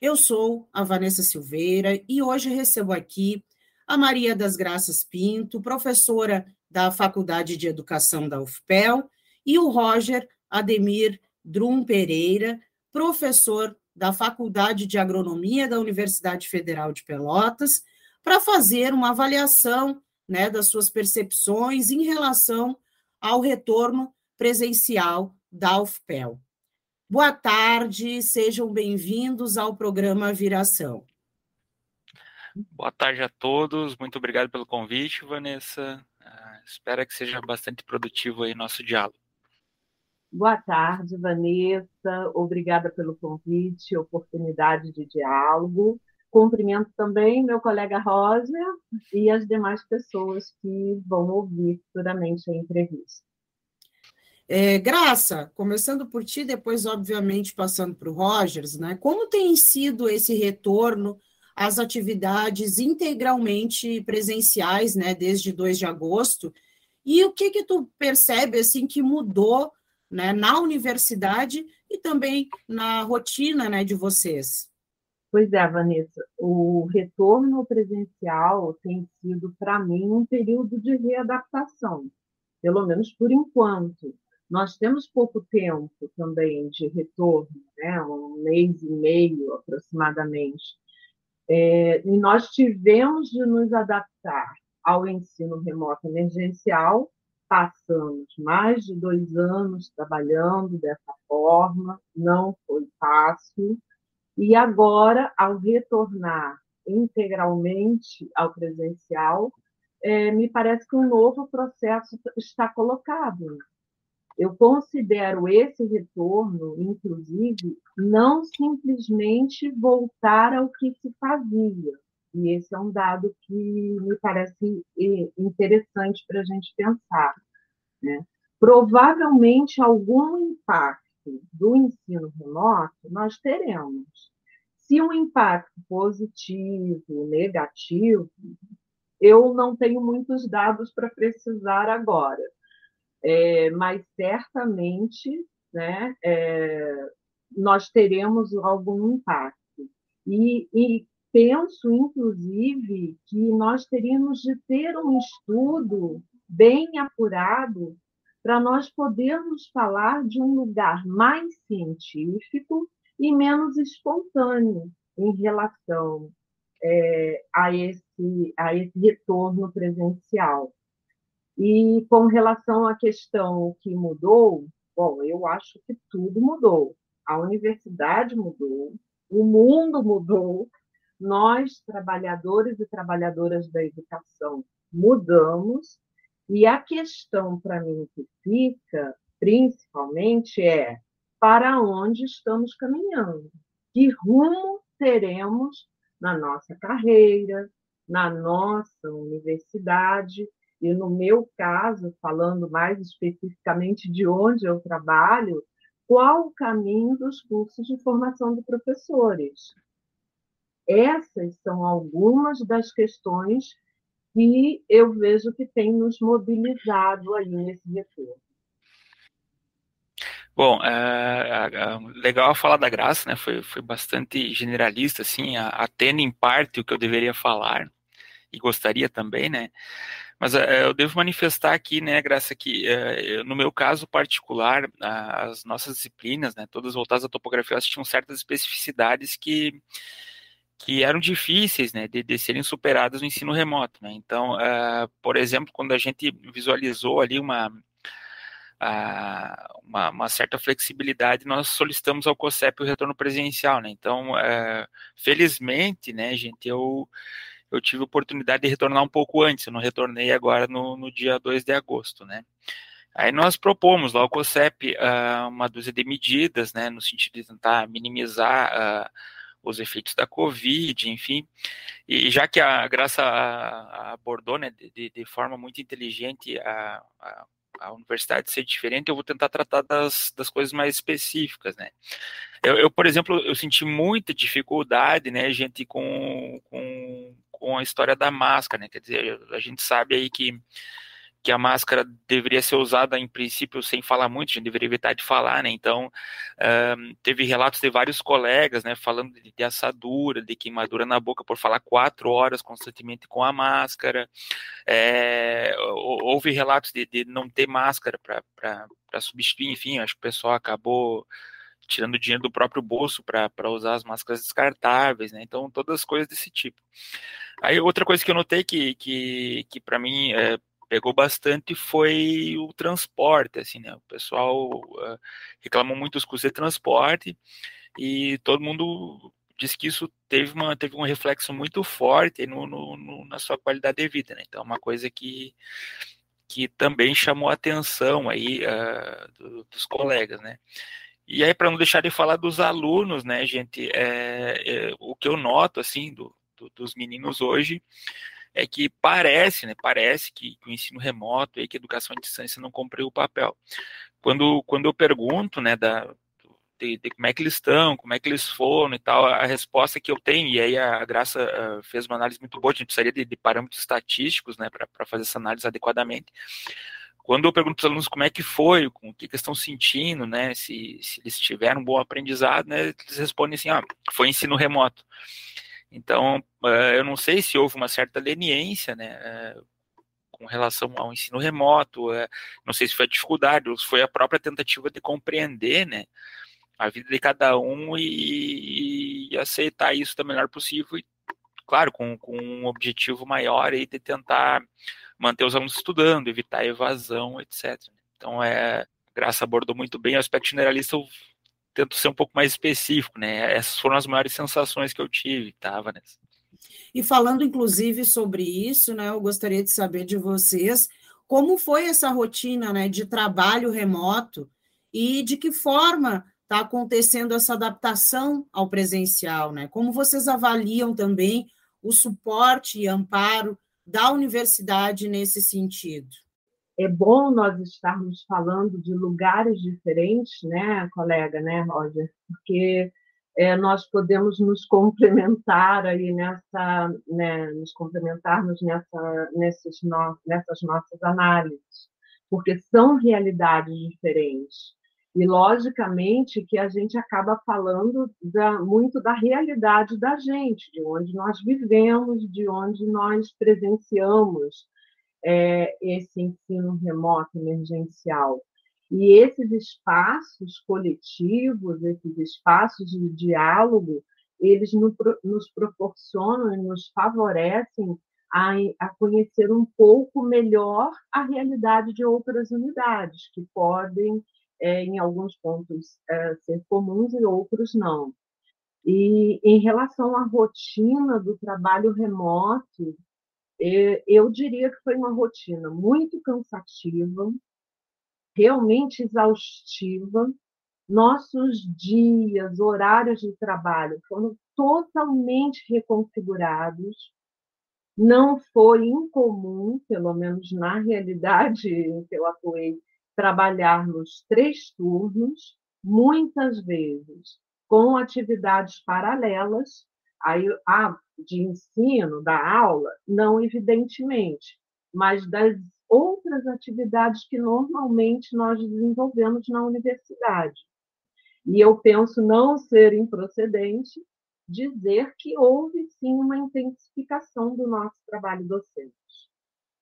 Eu sou a Vanessa Silveira e hoje recebo aqui a Maria das Graças Pinto, professora da Faculdade de Educação da UFPEL, e o Roger Ademir Drum Pereira, professor da Faculdade de Agronomia da Universidade Federal de Pelotas, para fazer uma avaliação né, das suas percepções em relação ao retorno presencial da UFPEL. Boa tarde, sejam bem-vindos ao programa Viração. Boa tarde a todos, muito obrigado pelo convite, Vanessa. Uh, espero que seja bastante produtivo aí nosso diálogo. Boa tarde, Vanessa. Obrigada pelo convite, oportunidade de diálogo. Cumprimento também meu colega Roger e as demais pessoas que vão ouvir futuramente a entrevista. É, Graça, começando por ti, depois, obviamente, passando para o Rogers, né? Como tem sido esse retorno às atividades integralmente presenciais, né, desde 2 de agosto? E o que que tu percebe, assim, que mudou, né, na universidade e também na rotina, né, de vocês? Pois é, Vanessa, o retorno presencial tem sido, para mim, um período de readaptação, pelo menos por enquanto. Nós temos pouco tempo também de retorno, né? um mês e meio aproximadamente, é, e nós tivemos de nos adaptar ao ensino remoto emergencial, passamos mais de dois anos trabalhando dessa forma, não foi fácil, e agora, ao retornar integralmente ao presencial, é, me parece que um novo processo está colocado. Eu considero esse retorno, inclusive, não simplesmente voltar ao que se fazia. E esse é um dado que me parece interessante para a gente pensar. Né? Provavelmente, algum impacto do ensino remoto nós teremos. Se um impacto positivo, negativo, eu não tenho muitos dados para precisar agora, é, mas certamente né, é, nós teremos algum impacto. E, e penso, inclusive, que nós teríamos de ter um estudo bem apurado para nós podermos falar de um lugar mais científico e menos espontâneo em relação é, a, esse, a esse retorno presencial. E com relação à questão que mudou, bom, eu acho que tudo mudou. A universidade mudou, o mundo mudou, nós, trabalhadores e trabalhadoras da educação, mudamos e a questão para mim que fica, principalmente, é para onde estamos caminhando? Que rumo teremos na nossa carreira, na nossa universidade? E no meu caso, falando mais especificamente de onde eu trabalho, qual o caminho dos cursos de formação de professores? Essas são algumas das questões que eu vejo que tem nos mobilizado aí nesse retorno. Bom, é, é, legal falar da Graça, né? Foi, foi bastante generalista, assim, atendo em parte o que eu deveria falar e gostaria também, né? Mas é, eu devo manifestar aqui, né, Graça, que é, no meu caso particular, as nossas disciplinas, né, todas voltadas à topografia, elas tinham certas especificidades que que eram difíceis né, de, de, serem superadas no ensino remoto. Né? Então, uh, por exemplo, quando a gente visualizou ali uma, uma, uma, certa flexibilidade, nós solicitamos ao COSEP o retorno presencial. Né? Então, felizmente, né, gente, eu, eu tive oportunidade de retornar um pouco antes, eu não retornei agora no, no dia 2 de agosto. Né? Aí nós propomos lá ao COSEP uma dúzia de medidas, né, no sentido de tentar minimizar os efeitos da Covid, enfim. E já que a Graça abordou né, de, de forma muito inteligente a, a, a, universidade ser diferente, eu vou tentar tratar das, das coisas mais específicas. Né. Eu, eu, por exemplo, eu senti muita dificuldade, né, gente, com, com, com a história da máscara, né, quer dizer, a gente sabe aí que que a máscara deveria ser usada em princípio sem falar muito, a gente deveria evitar de falar, né? Então, um, teve relatos de vários colegas, né, falando de, de, assadura, de queimadura na boca por falar quatro horas constantemente com a máscara. É, houve relatos de, de, não ter máscara para substituir, enfim, acho que o pessoal acabou tirando dinheiro do próprio bolso para usar as máscaras descartáveis, né? Então, todas as coisas desse tipo. Aí, outra coisa que eu notei que, que, que para mim é, pegou bastante foi o transporte, assim, né? O pessoal uh, reclamou muito dos custos de transporte e todo mundo disse que isso teve, uma, teve um reflexo muito forte no, no, no, na sua qualidade de vida, né? Então, é uma coisa que, que também chamou a atenção aí uh, do, dos colegas, né? E aí, para não deixar de falar dos alunos, né, gente, é, é, o que eu noto, assim, do, do, dos meninos hoje, é que parece, né, parece que, que o ensino remoto e que a educação à distância não cumpriu o papel. Quando, quando eu pergunto, né, da, de, de, como é que eles estão, como é que eles foram e tal, a resposta que eu tenho, e aí a Graça uh, fez uma análise muito boa, a gente precisaria de, de parâmetros estatísticos, né, para fazer essa análise adequadamente. Quando eu pergunto para os alunos como é que foi, o que, que estão sentindo, né, se, se eles tiveram um bom aprendizado, né, eles respondem assim, ah, foi ensino remoto. Então, eh, eu não sei se houve uma certa leniência, né, eh, com relação ao ensino remoto, eh, não sei se foi a dificuldade, ou se foi a própria tentativa de compreender, né, a vida de cada um e, e aceitar isso da melhor possível, e, claro, com, com um objetivo maior aí de tentar manter os alunos estudando, evitar evasão, etc. Então, é, Graça abordou muito bem o aspecto generalista, eu tento ser um pouco mais específico, né? Essas foram as maiores sensações que eu tive, tá, Vanessa? E falando, inclusive, sobre isso, né, eu gostaria de saber de vocês como foi essa rotina né, de trabalho remoto e de que forma está acontecendo essa adaptação ao presencial, né? Como vocês avaliam também o suporte e amparo da universidade nesse sentido? é bom nós estarmos falando de lugares diferentes, né, colega, né, Roger? Porque é, nós podemos nos complementar aí nessa, né, nos complementarmos nessa, nesses no, nessas nossas análises, porque são realidades diferentes. E, logicamente, que a gente acaba falando da, muito da realidade da gente, de onde nós vivemos, de onde nós presenciamos é, esse ensino remoto emergencial. E esses espaços coletivos, esses espaços de diálogo, eles nos proporcionam e nos favorecem a, a, conhecer um pouco melhor a realidade de outras unidades, que podem, é, em alguns pontos, é, ser comuns e outros não. E em relação à rotina do trabalho remoto, eu diria que foi uma rotina muito cansativa, realmente exaustiva. Nossos dias, horários de trabalho foram totalmente reconfigurados. Não foi incomum, pelo menos na realidade que eu atuei, trabalharmos três turnos, muitas vezes com atividades paralelas. Aí, ah, de ensino, da aula, não evidentemente, mas das outras atividades que normalmente nós desenvolvemos na universidade. E eu penso não ser improcedente dizer que houve sim uma intensificação do nosso trabalho docente.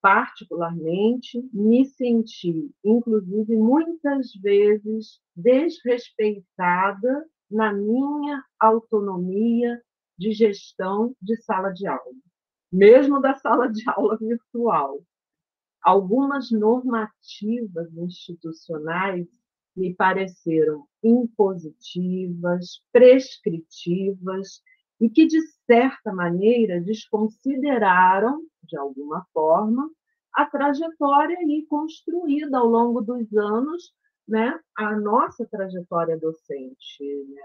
Particularmente, me senti, inclusive, muitas vezes desrespeitada na minha autonomia de gestão de sala de aula, mesmo da sala de aula virtual. Algumas normativas institucionais me pareceram impositivas, prescritivas e que, de certa maneira, desconsideraram, de alguma forma, a trajetória aí construída ao longo dos anos, né, a nossa trajetória docente. Né?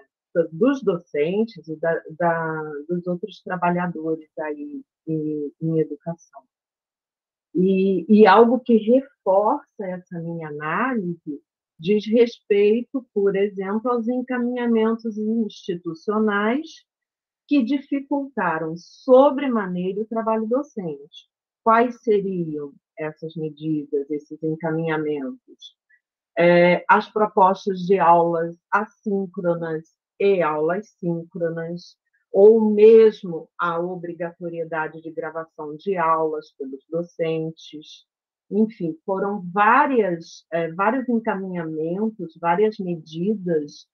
dos docentes e da, da, dos outros trabalhadores aí em, em educação. E, e, algo que reforça essa minha análise diz respeito, por exemplo, aos encaminhamentos institucionais que dificultaram sobremaneira o trabalho docente. Quais seriam essas medidas, esses encaminhamentos? É, as propostas de aulas assíncronas e aulas síncronas, ou mesmo a obrigatoriedade de gravação de aulas pelos docentes. Enfim, foram várias, é, vários encaminhamentos, várias medidas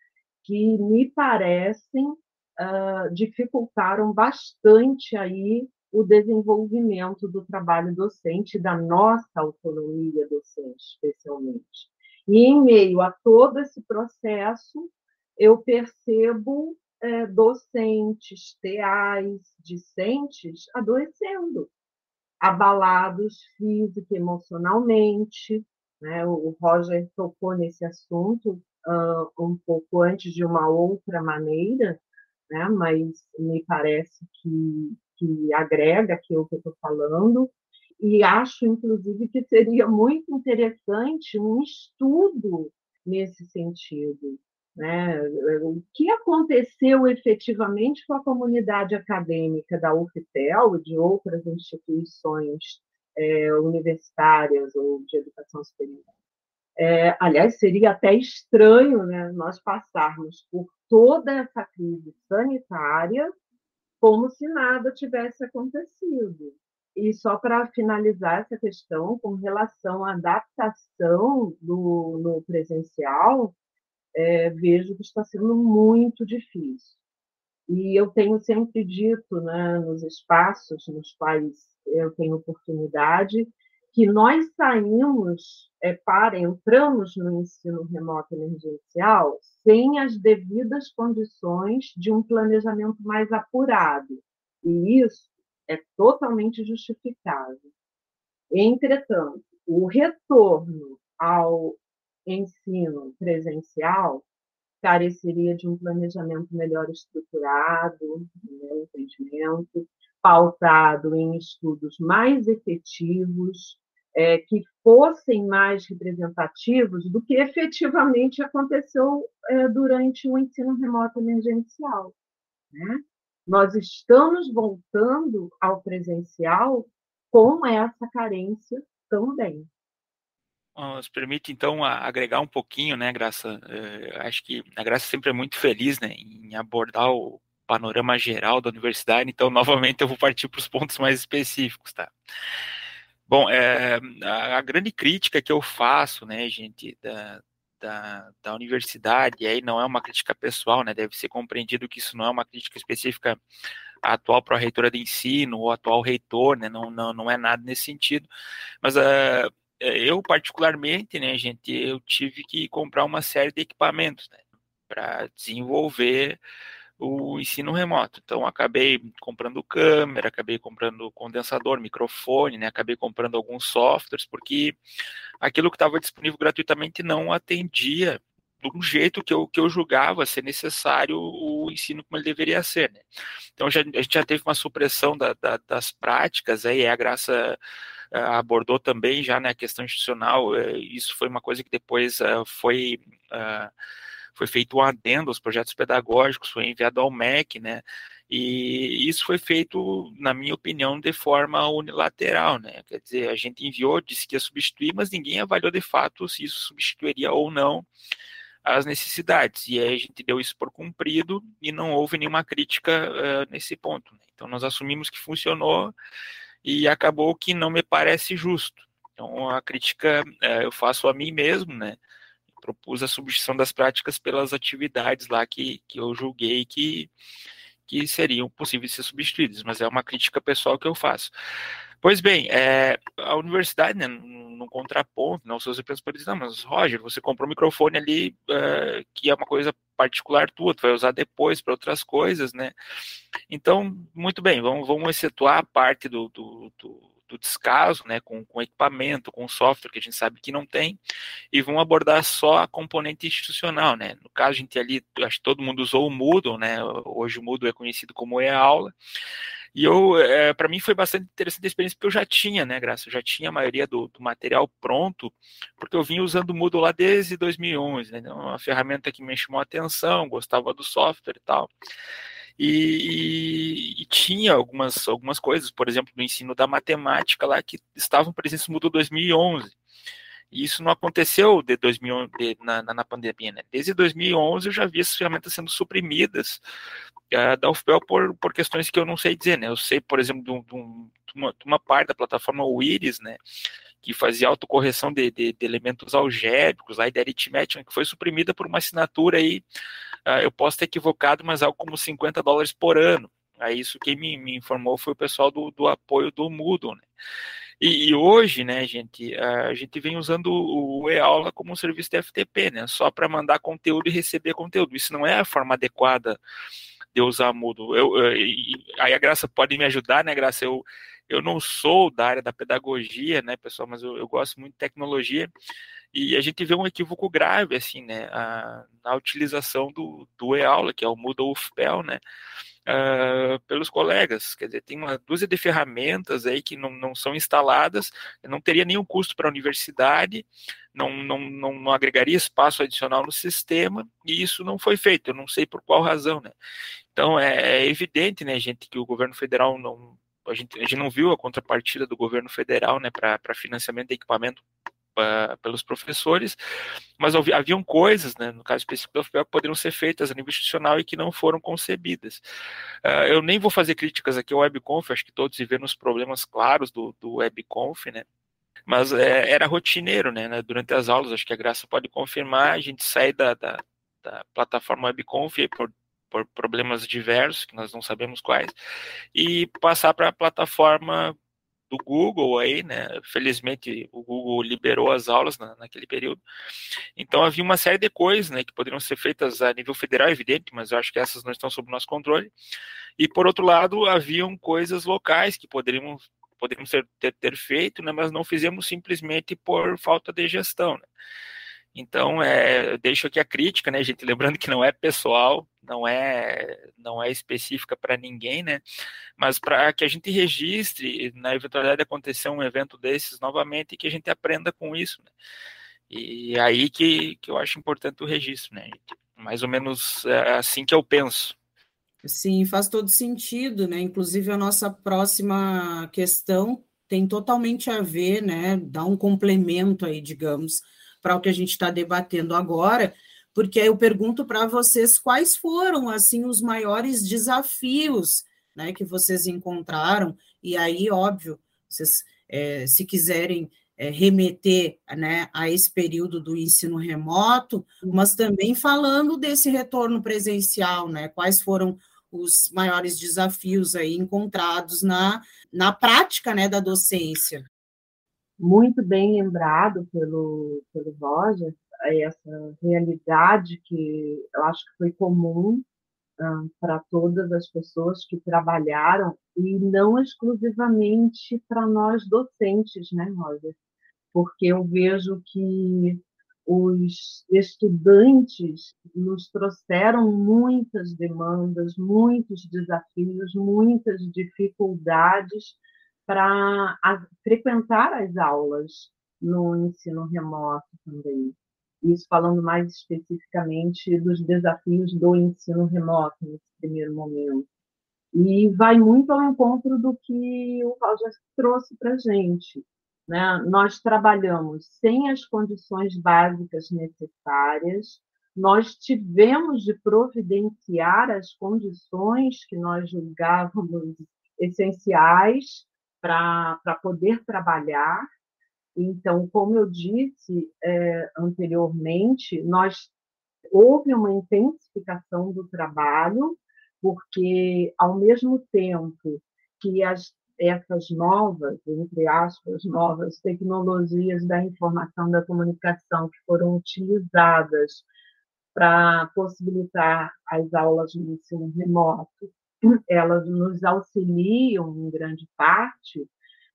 que me parecem uh, dificultaram bastante aí o desenvolvimento do trabalho docente, da nossa autonomia docente, especialmente. E em meio a todo esse processo, eu percebo é, docentes, teais, discentes adoecendo, abalados física e emocionalmente. Né? O Roger tocou nesse assunto uh, um pouco antes de uma outra maneira, né? mas me parece que, que agrega aquilo que eu estou falando, e acho, inclusive, que seria muito interessante um estudo nesse sentido. Né? O que aconteceu efetivamente com a comunidade acadêmica da UFPEL e de outras instituições é, universitárias ou de educação superior? É, aliás, seria até estranho né, nós passarmos por toda essa crise sanitária como se nada tivesse acontecido. E só para finalizar essa questão, com relação à adaptação do, no presencial, é, vejo que está sendo muito difícil. E eu tenho sempre dito, né, nos espaços nos quais eu tenho oportunidade, que nós saímos é, para, entramos no ensino remoto emergencial sem as devidas condições de um planejamento mais apurado. E isso é totalmente justificável. Entretanto, o retorno ao ensino presencial careceria de um planejamento melhor estruturado, né, entendimento, pautado em estudos mais efetivos, é, que fossem mais representativos do que efetivamente aconteceu é, durante o ensino remoto emergencial. Né? Nós estamos voltando ao presencial com essa carência também. Nos permite, então, agregar um pouquinho, né, Graça? É, acho que a Graça sempre é muito feliz né, em abordar o panorama geral da universidade, então, novamente, eu vou partir para os pontos mais específicos, tá? Bom, é, a, a, grande crítica que eu faço, né, gente, da, da, da, universidade, e aí não é uma crítica pessoal, né, deve ser compreendido que isso não é uma crítica específica à atual pró-reitora de ensino ou atual reitor, né, não, não, não é nada nesse sentido, mas uh, eu, particularmente, né, gente, eu tive que comprar uma série de equipamentos, né, para desenvolver o ensino remoto. Então, acabei comprando câmera, acabei comprando condensador, microfone, né? acabei comprando alguns softwares, porque aquilo que estava disponível gratuitamente não atendia do jeito que eu, que eu julgava ser necessário o ensino como ele deveria ser. Né? Então, já, a gente já teve uma supressão da, da, das práticas, aí a graça eh, abordou também já né, a questão institucional, eh, isso foi uma coisa que depois uh, foi foi feito um adendo aos projetos pedagógicos, foi enviado ao MEC, né? E isso foi feito, na minha opinião, de forma unilateral, né? Quer dizer, a gente enviou, disse que ia substituir, mas ninguém avaliou de fato se isso substituiria ou não as necessidades. E aí a gente deu isso por cumprido e não houve nenhuma crítica uh, nesse ponto. Né? Então nós assumimos que funcionou e acabou que não me parece justo. Então a crítica uh, eu faço a mim mesmo, né? Propus a substituição das práticas pelas atividades lá que, que eu julguei que, que seriam possíveis de ser substituídas, mas é uma crítica pessoal que eu faço. Pois bem, é, a universidade, né, no contraponto, não, se você pensa, por exemplo, não, mas Roger, você comprou um microfone ali uh, que é uma coisa particular tua, tu vai usar depois para outras coisas, né? Então, muito bem, vamos, vamos excetuar a parte do, do, do do descaso, né, com, com equipamento, com software que a gente sabe que não tem, e vão abordar só a componente institucional, né. No caso, a gente ali, acho que todo mundo usou o Moodle, né, hoje o Moodle é conhecido como e-aula, e eu, é, para mim foi bastante interessante a experiência, porque eu já tinha, né, Graça, eu já tinha a maioria do, do material pronto, porque eu vinha usando o Moodle lá desde 2011, né, então, é uma ferramenta que me chamou a atenção, gostava do software e tal. E, e, tinha algumas, algumas coisas, por exemplo, do ensino da matemática lá, que estavam presentes no Moodle 2011. E isso não aconteceu de 2011, de, na, na, pandemia, né? Desde 2011 eu já vi essas ferramentas sendo suprimidas uh, da UFPEL por, por questões que eu não sei dizer, né? Eu sei, por exemplo, de, um, de, uma, de uma, parte da plataforma Wiris, né? Que fazia autocorreção de, de, elementos algébricos e de aritmética, que foi suprimida por uma assinatura aí, eu posso ter equivocado, mas algo como 50 dólares por ano. Aí isso quem me, me informou foi o pessoal do, do apoio do Moodle, né? E, e, hoje, né, gente, a gente vem usando o e-aula como um serviço de FTP, né, só para mandar conteúdo e receber conteúdo. Isso não é a forma adequada de usar Moodle. Eu, eu, aí a Graça pode me ajudar, né, Graça? Eu, eu não sou da área da pedagogia, né, pessoal, mas eu, eu gosto muito de tecnologia e a gente vê um equívoco grave, assim, né, a, na utilização do, do e-aula, que é o Moodle UFPEL, né, uh, pelos colegas. Quer dizer, tem uma dúzia de ferramentas aí que não, não são instaladas, não teria nenhum custo para a universidade, não, não, não, não, agregaria espaço adicional no sistema, e isso não foi feito, eu não sei por qual razão, né? Então, é, é evidente, né, gente, que o governo federal não, a gente, a gente não viu a contrapartida do governo federal, né, para financiamento de equipamento pelos professores, mas haviam coisas, né, no caso específico do FPL, que poderiam ser feitas a nível institucional e que não foram concebidas. Uh, eu nem vou fazer críticas aqui ao WebConf, acho que todos viveram os problemas claros do, do WebConf, né, mas é, era rotineiro, né, né, durante as aulas, acho que a Graça pode confirmar, a gente sai da, da, da plataforma WebConf por por problemas diversos, que nós não sabemos quais, e passar para a plataforma do Google aí, né? Felizmente o Google liberou as aulas na, naquele período. Então havia uma série de coisas, né, que poderiam ser feitas a nível federal, evidente, mas eu acho que essas não estão sob nosso controle. E por outro lado, haviam coisas locais que poderiam poderíamos ter, ter, feito, né, mas não fizemos simplesmente por falta de gestão. Né? Então, é, deixo aqui a crítica, né, gente? Lembrando que não é pessoal, não é, não é específica para ninguém, né? Mas para que a gente registre, na eventualidade de acontecer um evento desses novamente, e que a gente aprenda com isso, né? E aí que, que eu acho importante o registro, né? Mais ou menos é assim que eu penso. Sim, faz todo sentido, né? Inclusive a nossa próxima questão tem totalmente a ver, né? Dá um complemento aí, digamos, para o que a gente está debatendo agora, porque eu pergunto para vocês quais foram assim os maiores desafios né, que vocês encontraram, e aí, óbvio, vocês, é, se quiserem é, remeter né, a esse período do ensino remoto, mas também falando desse retorno presencial, né? Quais foram os maiores desafios aí encontrados na, na prática né, da docência? Muito bem lembrado pelo, pelo Roger, essa realidade que eu acho que foi comum um, para todas as pessoas que trabalharam e não exclusivamente para nós docentes, né, Roger? Porque eu vejo que os estudantes nos trouxeram muitas demandas, muitos desafios, muitas dificuldades para frequentar as aulas no ensino remoto também. Isso falando mais especificamente dos desafios do ensino remoto nesse primeiro momento. E vai muito ao encontro do que o Roger trouxe para a gente. Né? Nós trabalhamos sem as condições básicas necessárias, nós tivemos de providenciar as condições que nós julgávamos essenciais para poder trabalhar. Então, como eu disse é, anteriormente, nós houve uma intensificação do trabalho, porque ao mesmo tempo que as, essas novas, entre aspas, novas tecnologias da informação da comunicação que foram utilizadas para possibilitar as aulas no ensino remoto, elas nos auxiliam em grande parte,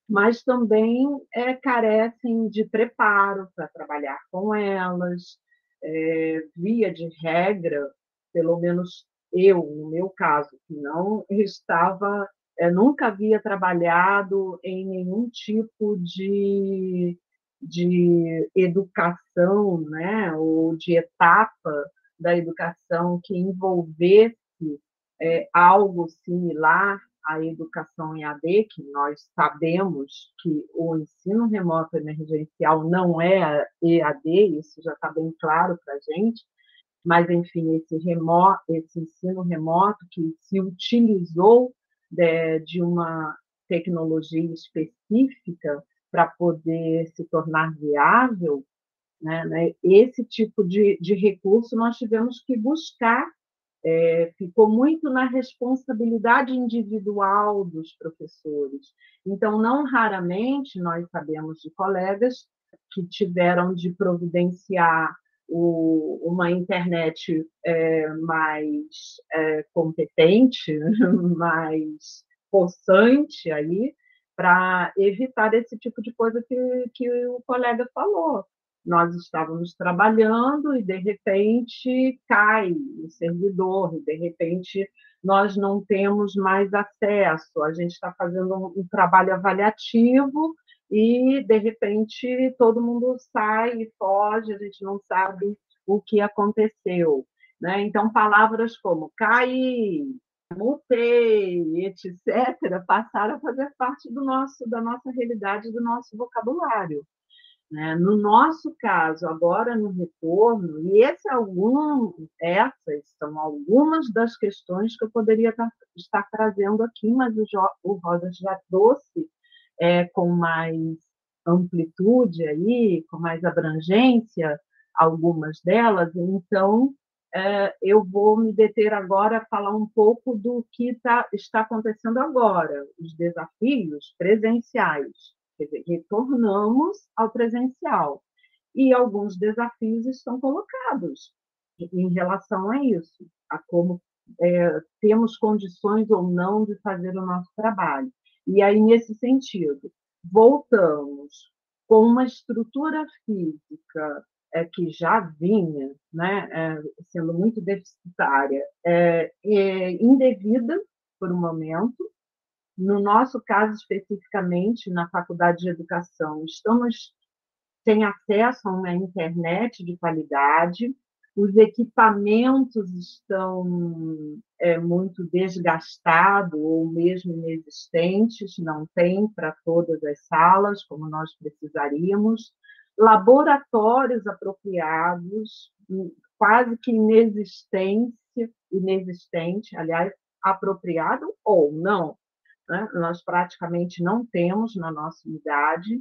mas também é, carecem de preparo para trabalhar com elas. É, via de regra, pelo menos eu, no meu caso, que não estava, é, nunca havia trabalhado em nenhum tipo de, de educação, né, ou de etapa da educação que envolvesse é, algo similar à educação em AD, que nós sabemos que o ensino remoto emergencial não é EAD, isso já está bem claro para a gente, mas, enfim, esse, remoto, esse ensino remoto que se utilizou de, de uma tecnologia específica para poder se tornar viável, né, né, esse tipo de, de recurso nós tivemos que buscar é, ficou muito na responsabilidade individual dos professores. Então, não raramente nós sabemos de colegas que tiveram de providenciar o, uma internet é, mais é, competente, mais possante aí, para evitar esse tipo de coisa que, que o colega falou nós estávamos trabalhando e de repente cai o servidor, e de repente nós não temos mais acesso, a gente está fazendo um, trabalho avaliativo e de repente todo mundo sai e foge, a gente não sabe o que aconteceu. Né? Então, palavras como cair, mutei, etc., passaram a fazer parte do nosso, da nossa realidade, do nosso vocabulário. Né? No nosso caso, agora no retorno, e esse é algum, essas são algumas das questões que eu poderia estar trazendo aqui, mas o, o já trouxe é, com mais amplitude aí, com mais abrangência, algumas delas, então é, eu vou me deter agora a falar um pouco do que tá, está acontecendo agora, os desafios presenciais. Quer dizer, retornamos ao presencial. E alguns desafios estão colocados em relação a isso, a como é, temos condições ou não de fazer o nosso trabalho. E aí, nesse sentido, voltamos com uma estrutura física é, que já vinha né, é, sendo muito deficitária, é, é indevida por um momento, no nosso caso, especificamente, na Faculdade de Educação, estamos sem acesso a uma internet de qualidade, os equipamentos estão é, muito desgastados ou mesmo inexistentes, não tem para todas as salas, como nós precisaríamos, laboratórios apropriados, quase que inexistência, inexistente, aliás, apropriado ou não, né? nós praticamente não temos na nossa unidade,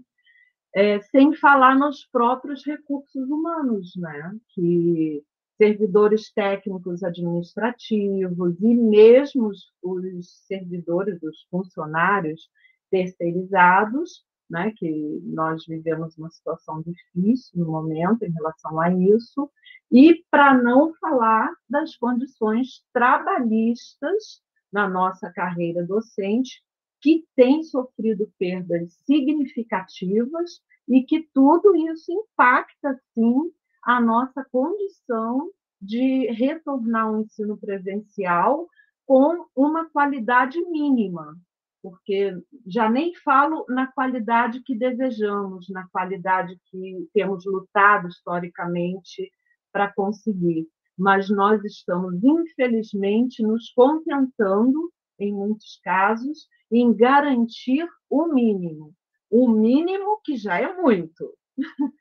é, sem falar nos próprios recursos humanos, né? que servidores técnicos administrativos e mesmo os servidores, os funcionários terceirizados, né, que nós vivemos uma situação difícil no momento em relação a isso, e para não falar das condições trabalhistas na nossa carreira docente, que tem sofrido perdas significativas e que tudo isso impacta, sim, a nossa condição de retornar ao ensino presencial com uma qualidade mínima, porque já nem falo na qualidade que desejamos, na qualidade que temos lutado historicamente para conseguir, mas nós estamos, infelizmente, nos contentando, em muitos casos, em garantir o mínimo. O mínimo que já é muito,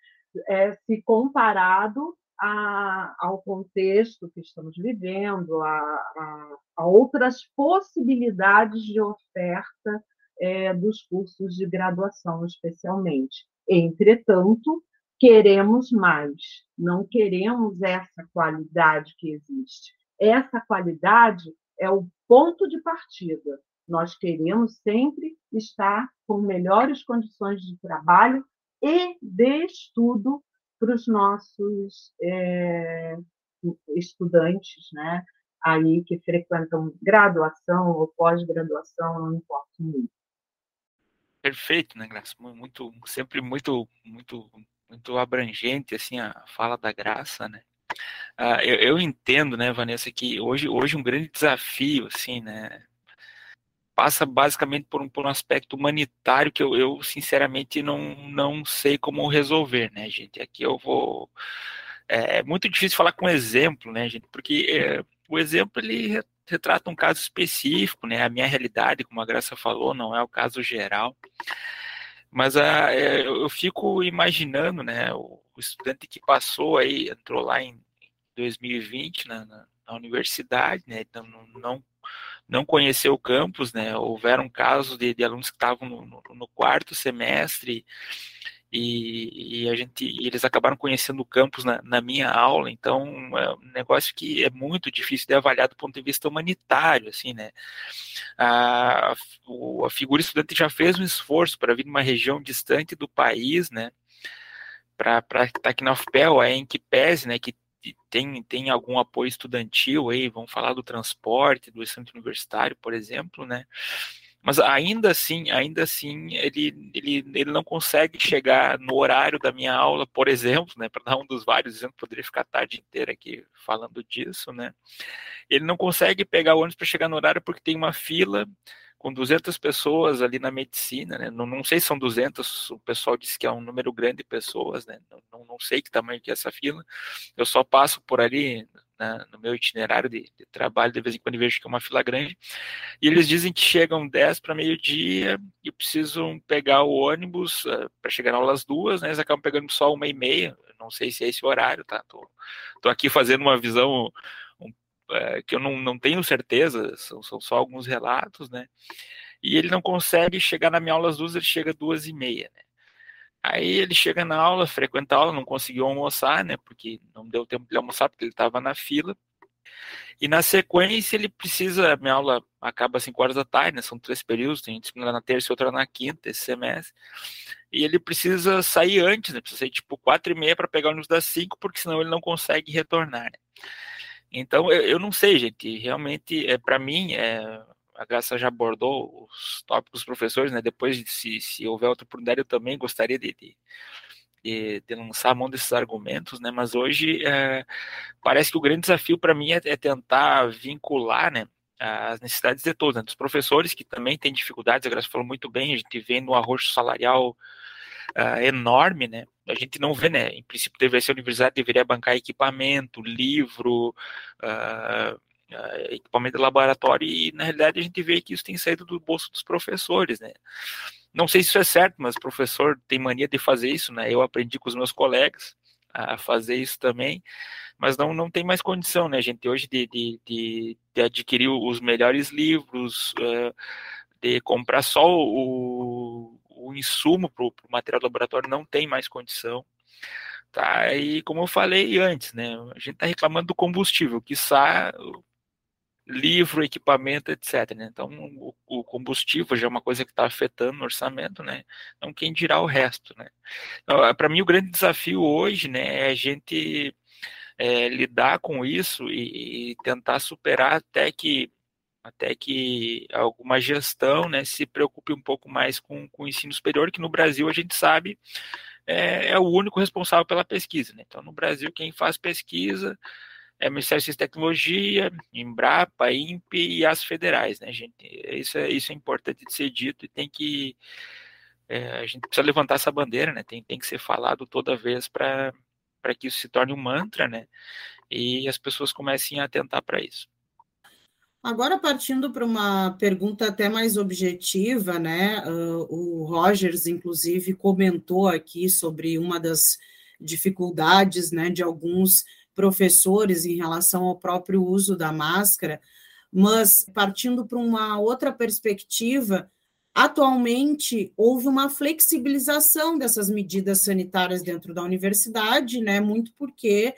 é, se comparado a, ao contexto que estamos vivendo, a, a, a outras possibilidades de oferta é, dos cursos de graduação, especialmente. Entretanto, queremos mais, não queremos essa qualidade que existe. Essa qualidade é o ponto de partida. Nós queremos sempre estar com melhores condições de trabalho e de estudo para os nossos é, estudantes, né? Aí que frequentam graduação ou pós-graduação, não importa muito. perfeito, né, Graça? Muito, sempre muito, muito, muito abrangente, assim, a fala da Graça, né? Ah, eu, eu, entendo, né, Vanessa, que hoje, hoje um grande desafio, assim, né, passa basicamente por um, por um aspecto humanitário que eu, eu, sinceramente não, não sei como resolver, né, gente? Aqui eu vou. É, é muito difícil falar com exemplo, né, gente? Porque é, o exemplo ele retrata um caso específico, né? A minha realidade, como a Graça falou, não é o caso geral. Mas a, ah, é, eu fico imaginando, né? O, o, estudante que passou aí, entrou lá em 2020 na, na, na universidade, né? Então não, não conheceu o campus, né? Houveram casos de, de alunos que estavam no, no, no, quarto semestre e, e, a gente, e eles acabaram conhecendo o campus na, na, minha aula. Então, é um negócio que é muito difícil de avaliar do ponto de vista humanitário, assim, né? A, a figura estudante já fez um esforço para vir de uma região distante do país, né? Para estar aqui na UFPEL, a Enquipese, né? Que tem, tem algum apoio estudantil aí, vamos falar do transporte, do centro universitário, por exemplo, né? Mas ainda assim, ainda assim, ele, ele, ele não consegue chegar no horário da minha aula, por exemplo, né? Para dar um dos vários exemplos, poderia ficar a tarde inteira aqui falando disso, né? Ele não consegue pegar o ônibus para chegar no horário porque tem uma fila com 200 pessoas ali na medicina, né? Não, não sei se são 200, o pessoal disse que é um número grande de pessoas, né? Não, não sei que tamanho que é essa fila. Eu só passo por ali no meu itinerário de, de, trabalho, de vez em quando vejo que é uma fila grande. E eles dizem que chegam 10 para meio-dia e precisam pegar o ônibus uh, para chegar na aula às duas, né? Eles acabam pegando só uma e meia. Não sei se é esse horário, tá? Tô, tô aqui fazendo uma visão é, que eu não, não tenho certeza, são, são só alguns relatos, né? E ele não consegue chegar na minha aula às duas, ele chega às duas e meia, né? Aí ele chega na aula, frequenta a aula, não conseguiu almoçar, né? Porque não deu tempo de almoçar, porque ele estava na fila. E na sequência ele precisa, minha aula acaba às 5 horas da tarde, né? São três períodos, tem disciplina na terça e outra na quinta, esse semestre. E ele precisa sair antes, né? Precisa sair tipo quatro e meia para pegar o ônibus das 5, porque senão ele não consegue retornar, né? Então, eu, eu não sei, gente, realmente, é, para mim, é, a Graça já abordou os tópicos dos professores, né? Depois, de, se, se houver outra oportunidade, eu também gostaria de, de, de, de lançar a mão desses argumentos, né? Mas hoje, é, parece que o grande desafio para mim é, é, tentar vincular, né? As necessidades de todos, né, dos professores que também têm dificuldades, a Graça falou muito bem, a gente vê no arroxo salarial uh, enorme, né? A gente não vê, né? Em princípio, deveria ser a universidade, deveria bancar equipamento, livro, uh, equipamento de laboratório, e na realidade a gente vê que isso tem saído do bolso dos professores, né? Não sei se isso é certo, mas o professor tem mania de fazer isso, né? Eu aprendi com os meus colegas a fazer isso também, mas não, não tem mais condição, né, gente, hoje de, de, de, de adquirir os melhores livros, uh, de comprar só o, o insumo para o material do laboratório não tem mais condição. Tá? E como eu falei antes, né, a gente está reclamando do combustível, que sai livro, equipamento, etc. Né? Então, o, o, combustível já é uma coisa que está afetando o orçamento, né? Então, quem dirá o resto, né? Então, Para mim, o grande desafio hoje, né, é a gente é, lidar com isso e, e, tentar superar até que até que alguma gestão né, se preocupe um pouco mais com, com o ensino superior, que no Brasil a gente sabe é, é o único responsável pela pesquisa. Né? Então, no Brasil, quem faz pesquisa é Ministério de Ciência e Tecnologia, Embrapa, INPE e as federais, né, gente? Isso é, isso é importante de ser dito e tem que. É, a gente precisa levantar essa bandeira, né? Tem, tem que ser falado toda vez para que isso se torne um mantra, né? E as pessoas comecem a atentar para isso. Agora, partindo para uma pergunta até mais objetiva, né? Uh, o Rogers, inclusive, comentou aqui sobre uma das dificuldades né, de alguns professores em relação ao próprio uso da máscara, mas partindo para uma outra perspectiva, atualmente houve uma flexibilização dessas medidas sanitárias dentro da universidade, né? Muito porque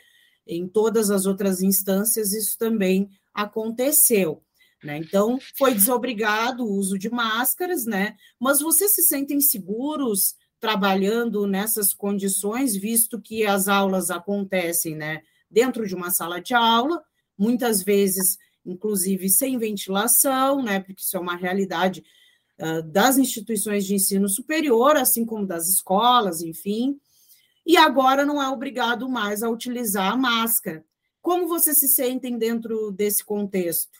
em todas as outras instâncias isso também aconteceu. Né? Então, foi desobrigado o uso de máscaras, né? mas vocês se sentem seguros trabalhando nessas condições, visto que as aulas acontecem né, dentro de uma sala de aula, muitas vezes, inclusive, sem ventilação, né, porque isso é uma realidade. uh, das instituições de ensino superior, assim como das escolas, enfim, e agora não é obrigado mais a utilizar a máscara. Como vocês se sentem dentro desse contexto?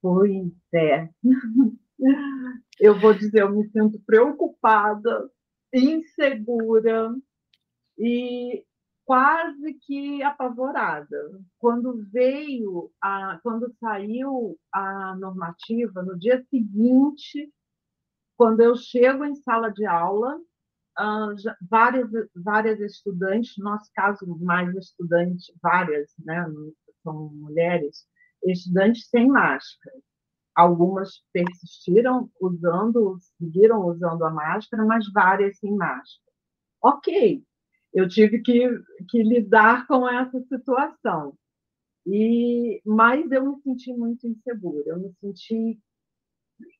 Pois é. Eu vou dizer, eu me sinto preocupada, insegura e quase que apavorada. Quando veio a, quando saiu a normativa, no dia seguinte, quando eu chego em sala de aula, uh, já, várias várias estudantes, no nosso caso mais estudantes, várias, né, são mulheres, estudantes sem máscara. Algumas persistiram usando, seguiram usando a máscara, mas várias sem máscara. Ok, eu tive que, que lidar com essa situação. E, mas eu me senti muito insegura, eu me senti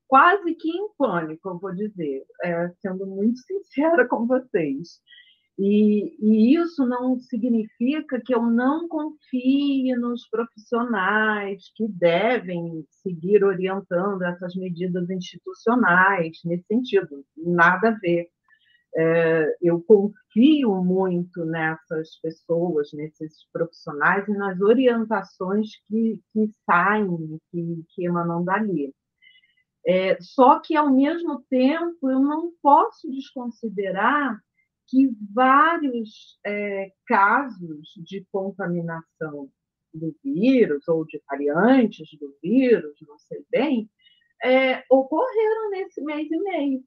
quase que em pânico, eu vou dizer, é, sendo muito sincera com vocês. E, e, isso não significa que eu não confie nos profissionais que devem seguir orientando essas medidas institucionais nesse sentido, nada a ver. É, eu confio muito nessas pessoas, nesses profissionais e nas orientações que, que saem, que, que emanam dali. É, só que, ao mesmo tempo, eu não posso desconsiderar que vários é, casos de contaminação do vírus ou de variantes do vírus, não sei bem, é, ocorreram nesse mês e meio,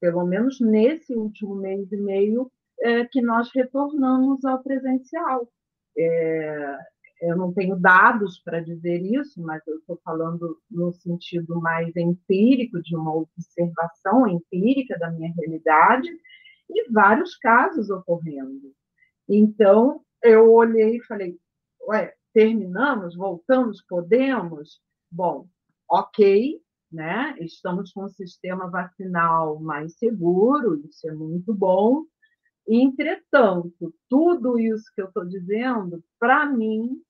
pelo menos nesse último mês e meio é, que nós retornamos ao presencial. É, eu não tenho dados para dizer isso, mas eu estou falando no sentido mais empírico, de uma observação empírica da minha realidade, e vários casos ocorrendo. Então, eu olhei e falei: ué, terminamos, voltamos, podemos? Bom, ok, né? Estamos com um sistema vacinal mais seguro, isso é muito bom. Entretanto, tudo isso que eu estou dizendo, para mim,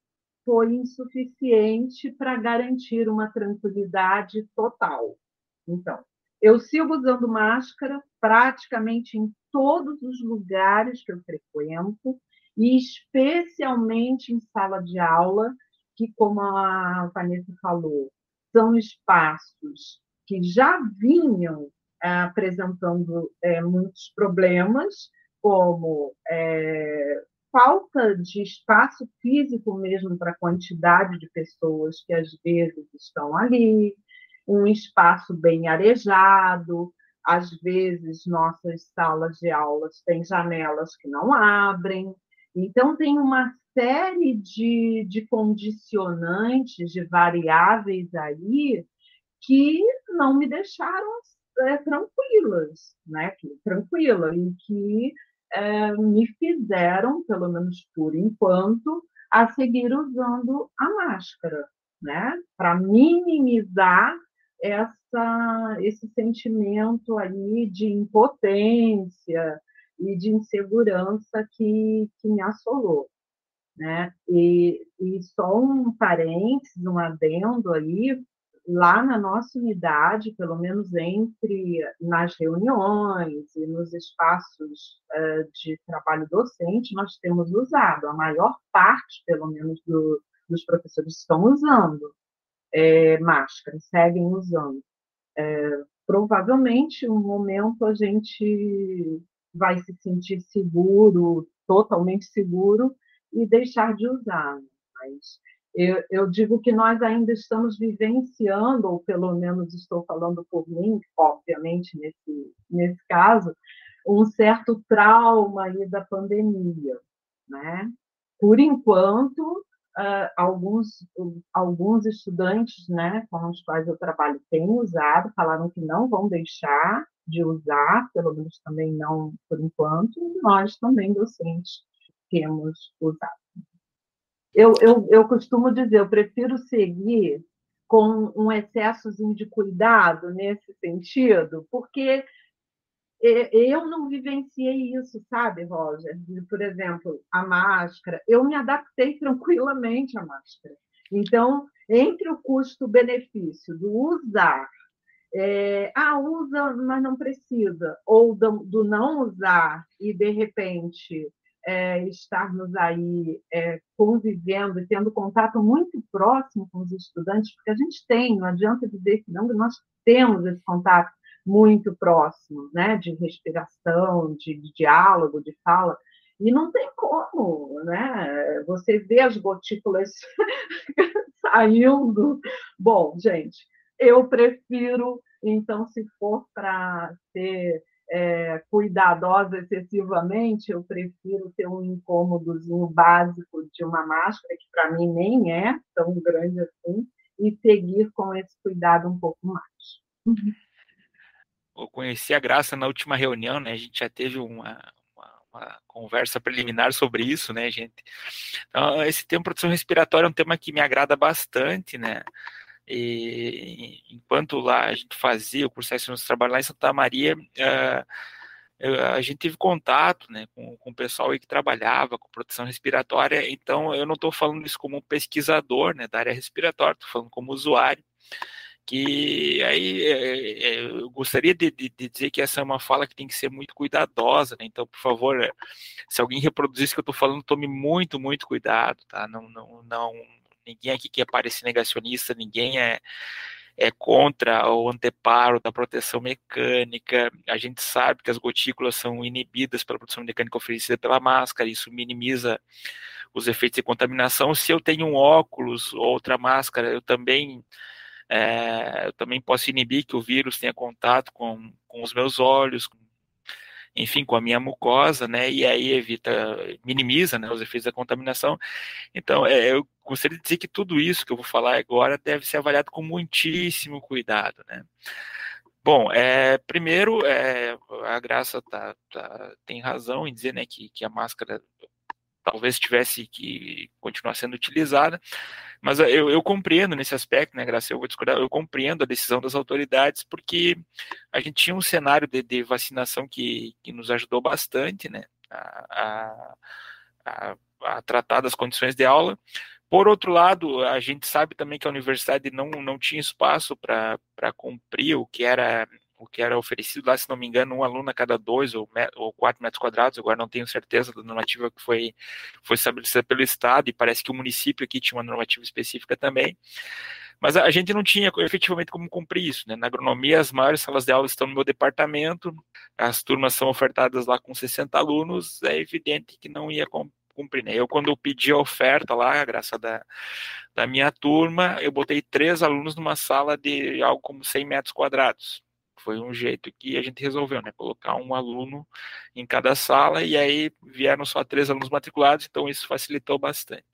foi insuficiente para garantir uma tranquilidade total. Então, eu sigo usando máscara praticamente em todos os lugares que eu frequento, e especialmente em sala de aula, que, como a Vanessa falou, são espaços que já vinham é, apresentando é, muitos problemas, como é, falta de espaço físico mesmo para a quantidade de pessoas que às vezes estão ali, um espaço bem arejado, às vezes nossas salas de aulas têm janelas que não abrem, então tem uma série de, de condicionantes, de variáveis aí que não me deixaram é, tranquilas, né? Tranquila, e que é, me fizeram, pelo menos por enquanto, a seguir usando a máscara, né? Para minimizar essa, esse sentimento aí de impotência e de insegurança que, que me assolou. Né? E, e só um parênteses, um adendo aí, lá na nossa unidade, pelo menos entre nas reuniões e nos espaços uh, de trabalho docente, nós temos usado. A maior parte, pelo menos, do, dos professores estão usando é, máscara, seguem usando. É, provavelmente, um momento a gente vai se sentir seguro, totalmente seguro, e deixar de usar. Mas eu, eu, digo que nós ainda estamos vivenciando, ou pelo menos estou falando por mim, obviamente, nesse, nesse caso, um certo trauma aí da pandemia. Né? Por enquanto, uh, alguns, alguns estudantes né, com os quais eu trabalho têm usado, falaram que não vão deixar de usar, pelo menos também não por enquanto, e nós também, docentes, temos usado. Eu, eu, eu costumo dizer, eu prefiro seguir com um excessozinho de cuidado nesse sentido, porque eu não vivenciei isso, sabe, Roger? Por exemplo, a máscara, eu me adaptei tranquilamente à máscara. Então, entre o custo-benefício do usar é, ah, usa, mas não precisa, ou do, do não usar e de repente é, estarmos aí é, convivendo e tendo contato muito próximo com os estudantes, porque a gente tem, não adianta dizer que não, nós temos esse contato muito próximo, né, de respiração, de, de diálogo, de fala, e não tem como, né? Você vê as gotículas saindo. Bom, gente, eu prefiro, então, se for para ser é, cuidadosa excessivamente, eu prefiro ter um incômodozinho básico de uma máscara, que para mim nem é tão grande assim, e seguir com esse cuidado um pouco mais. Uhum. Eu conheci a Graça na última reunião, né? A gente já teve uma, uma conversa preliminar sobre isso, né, gente? Então, esse tema proteção respiratória é um tema que me agrada bastante, né? E enquanto lá a gente fazia o processo de trabalho lá em Santa Maria, uh, a gente teve contato né, com, com o pessoal aí que trabalhava com proteção respiratória, então eu não estou falando isso como um pesquisador né, da área respiratória, estou falando como usuário que aí é, é, eu gostaria de, de, de, dizer que essa é uma fala que tem que ser muito cuidadosa, né? Então, por favor, é, se alguém reproduzir isso que eu estou falando, tome muito, muito cuidado, tá? Não, não, não, ninguém aqui quer parecer negacionista, ninguém é, é contra o anteparo da proteção mecânica. A gente sabe que as gotículas são inibidas pela proteção mecânica oferecida pela máscara, isso minimiza os efeitos de contaminação. Se eu tenho um óculos ou outra máscara, eu também é, eu também posso inibir que o vírus tenha contato com, com os meus olhos, com, enfim, com a minha mucosa, né? E aí evita, minimiza né, os efeitos da contaminação. Então, é, eu gostaria de dizer que tudo isso que eu vou falar agora deve ser avaliado com muitíssimo cuidado, né? Bom, é, primeiro, é, a Graça tá, tá, tem razão em dizer né, que, que a máscara talvez tivesse que continuar sendo utilizada, mas eu, eu compreendo nesse aspecto, né, Graça, eu vou discordar, eu compreendo a decisão das autoridades, porque a gente tinha um cenário de, de vacinação que, que nos ajudou bastante, né, a, a, a, tratar das condições de aula, por outro lado, a gente sabe também que a universidade não, não tinha espaço para cumprir o que era o que era oferecido lá, se não me engano, um aluno a cada dois ou, ou quatro metros quadrados, agora não tenho certeza da normativa que foi, foi estabelecida pelo Estado, e parece que o município aqui tinha uma normativa específica também, mas a gente não tinha efetivamente como cumprir isso, né? Na agronomia, as maiores salas de aula estão no meu departamento, as turmas são ofertadas lá com 60 alunos, é evidente que não ia cumprir, né? Eu, quando eu pedi a oferta lá, a graça da, da minha turma, eu botei três alunos numa sala de algo como 100 metros quadrados foi um jeito que a gente resolveu, né? Colocar um aluno em cada sala e aí vieram só três alunos matriculados, então isso facilitou bastante.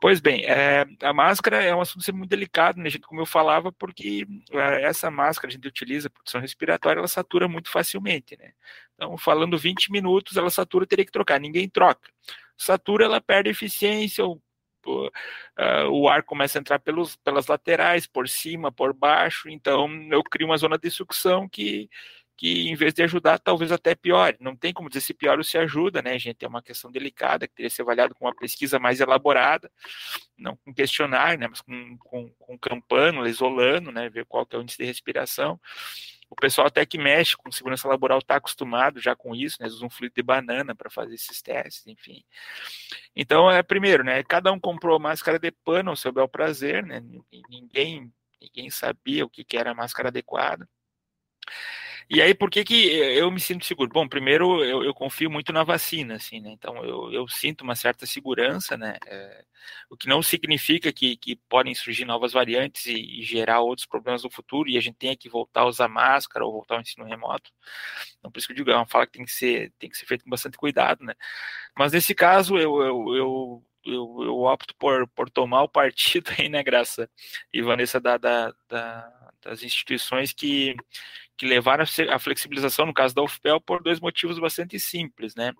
Pois bem, é, a máscara é um assunto muito delicado, né, como eu falava, porque é, essa máscara a gente utiliza, proteção respiratória, ela satura muito facilmente, né? Então, falando 20 minutos, ela satura, teria que trocar, ninguém troca. Satura, ela perde eficiência, ou uh, o ar começa a entrar pelos, pelas laterais, por cima, por baixo, então eu crio uma zona de sucção que, que em vez de ajudar, talvez até piore. Não tem como dizer se piora ou se ajuda, né, gente? É uma questão delicada que teria que ser avaliada com uma pesquisa mais elaborada, não com questionário, né, mas com, com, com campânula, isolando, né, ver qual que é o índice de respiração. O pessoal até que mexe com segurança laboral está acostumado já com isso, né? Eles usam fluido de banana para fazer esses testes, enfim. Então, é primeiro, né? Cada um comprou máscara de pano ao seu bel prazer, né? Ninguém, ninguém sabia o que, que era a máscara adequada. E aí, por que, que eu me sinto seguro? Bom, primeiro, eu, eu confio muito na vacina, assim, né? Então, eu, eu sinto uma certa segurança, né? É, o que não significa que, que podem surgir novas variantes e, e, gerar outros problemas no futuro e a gente tenha que voltar a usar máscara ou voltar ao ensino remoto. Então, por isso que eu digo, é uma fala que tem que ser, tem que ser feita com bastante cuidado, né? Mas nesse caso, eu, eu, eu eu, eu, opto por, por tomar o partido aí, né, Graça e Vanessa, da, da, da, das instituições que, que levaram a flexibilização, no caso da UFPEL, por dois motivos bastante simples, né?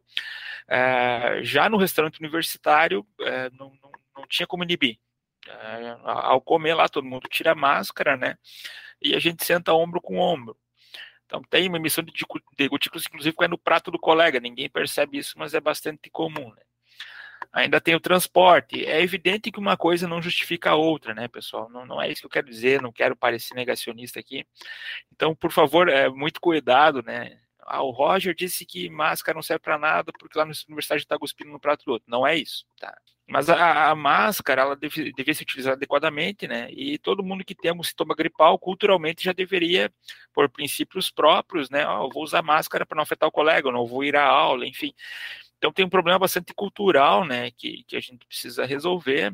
É, já no restaurante universitário, é, não, não, não, tinha como inibir. É, ao comer lá, todo mundo tira a máscara, né? E a gente senta ombro com ombro. Então tem uma emissão de, gotículas, inclusive, que é no prato do colega. Ninguém percebe isso, mas é bastante comum, né? Ainda tem o transporte. É evidente que uma coisa não justifica a outra, né, pessoal? Não, não é isso que eu quero dizer, não quero parecer negacionista aqui. Então, por favor, é, muito cuidado, né? Ah, o Roger disse que máscara não serve para nada porque lá na universidade está cuspindo no prato do outro. Não é isso, tá? Mas a, a máscara, ela deve, devia ser utilizada adequadamente, né? E todo mundo que tem um sintoma gripal, culturalmente, já deveria, por princípios próprios, né? Oh, vou usar máscara para não afetar o colega, não vou ir à aula, enfim. Então tem um problema bastante cultural, né? Que, que a gente precisa resolver.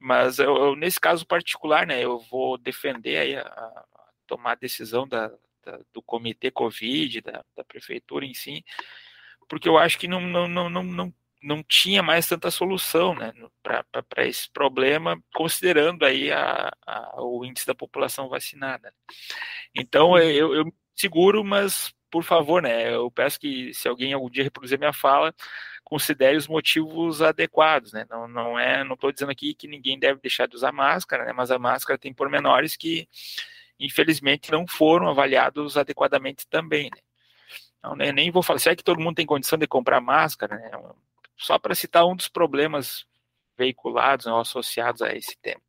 Mas eu, eu, nesse caso particular, né? Eu vou defender a, a tomar a decisão da, da, do comitê Covid, da, da prefeitura em si, porque eu acho que não, não, não, não, não não tinha mais tanta solução né, para esse problema, considerando aí a, a, o índice da população vacinada. Então, eu, eu seguro, mas, por favor, né, eu peço que, se alguém algum dia reproduzir minha fala, considere os motivos adequados, né? Não, não é, não estou dizendo aqui que ninguém deve deixar de usar máscara, né? Mas a máscara tem pormenores que, infelizmente, não foram avaliados adequadamente também, né? Então, né, nem vou falar, será que todo mundo tem condição de comprar máscara, né? só para citar um dos problemas veiculados ou associados a esse tema.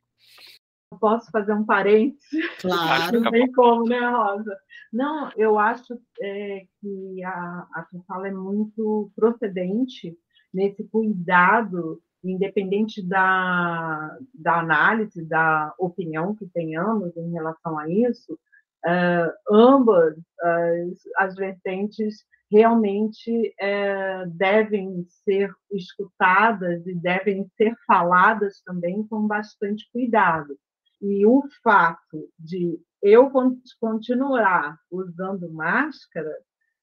Posso fazer um parênteses? Claro. Não tem como, né, Rosa? Não, eu acho é, que a, a fala é muito procedente nesse cuidado, independente da, da análise, da opinião que tenhamos em relação a isso, uh, ambas as, as vertentes realmente é, devem ser escutadas e devem ser faladas também com bastante cuidado. E o fato de eu continuar usando máscara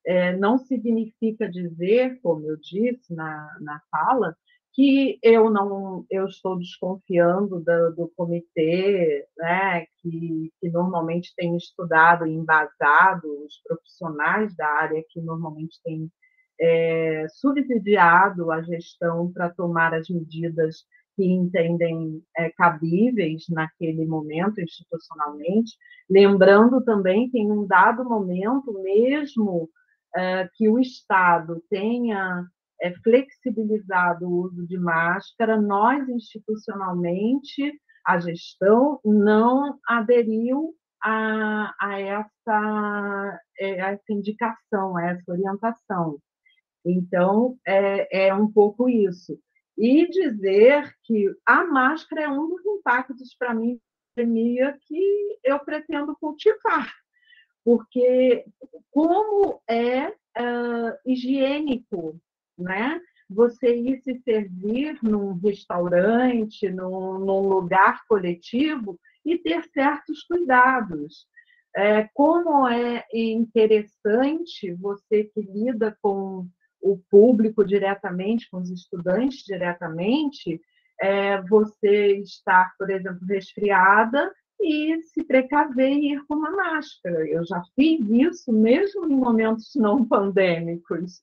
é, não significa dizer, como eu disse na, na fala, que eu não eu estou desconfiando do, do comitê, né, que, que normalmente tem estudado e embasado os profissionais da área que normalmente têm é, subsidiado a gestão para tomar as medidas que entendem é, cabíveis naquele momento institucionalmente, lembrando também que em um dado momento mesmo é, que o Estado tenha é, flexibilizado o uso de máscara, nós, institucionalmente, a gestão não aderiu a, a, essa, é, a essa indicação, a essa orientação. Então, é, é um pouco isso. E dizer que a máscara é um dos impactos para mim pandemia que eu pretendo cultivar, porque como é uh, higiênico né? Você ir se servir num restaurante, num, num lugar coletivo e ter certos cuidados. É, como é interessante você que lida com o público diretamente, com os estudantes diretamente, é, você estar, por exemplo, resfriada e se precaver e ir com uma máscara. Eu já fiz isso mesmo em momentos não pandêmicos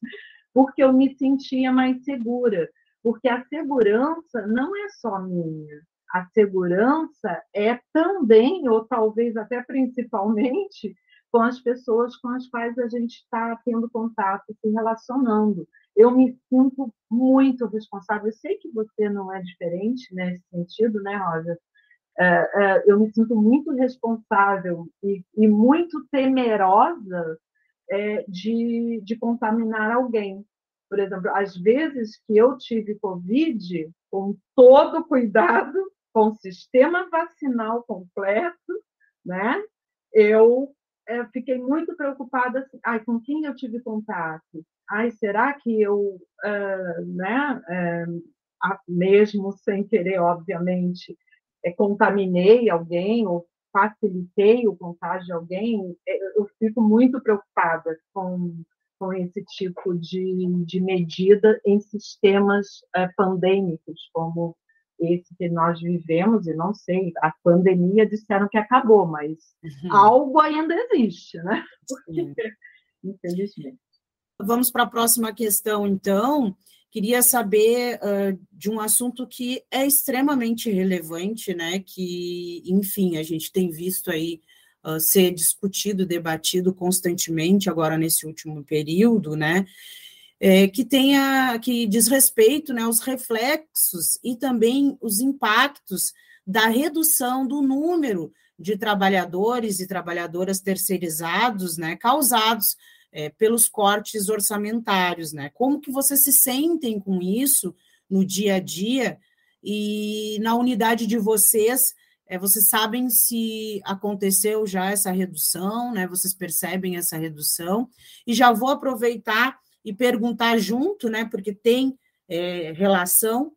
porque eu me sentia mais segura. Porque a segurança não é só minha. A segurança é também, ou talvez até principalmente, com as pessoas com as quais a gente está tendo contato, se relacionando. Eu me sinto muito responsável. Eu sei que você não é diferente nesse sentido, né, Rosa? É, é, eu me sinto muito responsável e, muito temerosa é, de, de contaminar alguém. Por exemplo, às vezes que eu tive Covid, com todo cuidado, com o sistema vacinal completo, né? Eu é, fiquei muito preocupada, assim, ai, com quem eu tive contato? Ai, será que eu, uh, né, uh, mesmo sem querer, obviamente, é, contaminei alguém ou facilitei o contágio de alguém, é, eu fico muito preocupada com, com esse tipo de, de medida em sistemas é, pandêmicos, como esse que nós vivemos, e não sei, a pandemia disseram que acabou, mas uhum. algo ainda existe, né? Porque, infelizmente. Vamos para a próxima questão, então. Queria saber uh, de um assunto que é extremamente relevante, né? Que, enfim, a gente tem visto aí uh, ser discutido, debatido constantemente agora nesse último período, né? É, que tenha que diz respeito né, aos reflexos e também os impactos da redução do número de trabalhadores e trabalhadoras terceirizados, né, causados é, pelos cortes orçamentários, né? Como que vocês se sentem com isso no dia a dia e na unidade de vocês? É, vocês sabem se aconteceu já essa redução, né? Vocês percebem essa redução? E já vou aproveitar e perguntar junto, né? Porque tem é, relação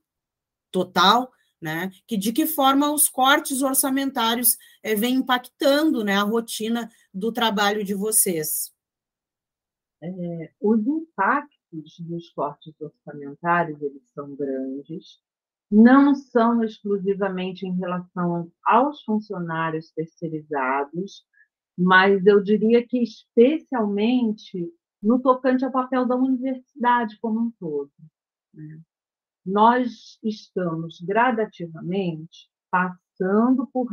total, né? Que de que forma os cortes orçamentários é, vêm impactando, né? A rotina do trabalho de vocês é, os impactos dos cortes orçamentários eles são grandes, não são exclusivamente em relação aos funcionários terceirizados, mas eu diria que especialmente no tocante ao papel da universidade como um todo. Né? Nós estamos gradativamente passando por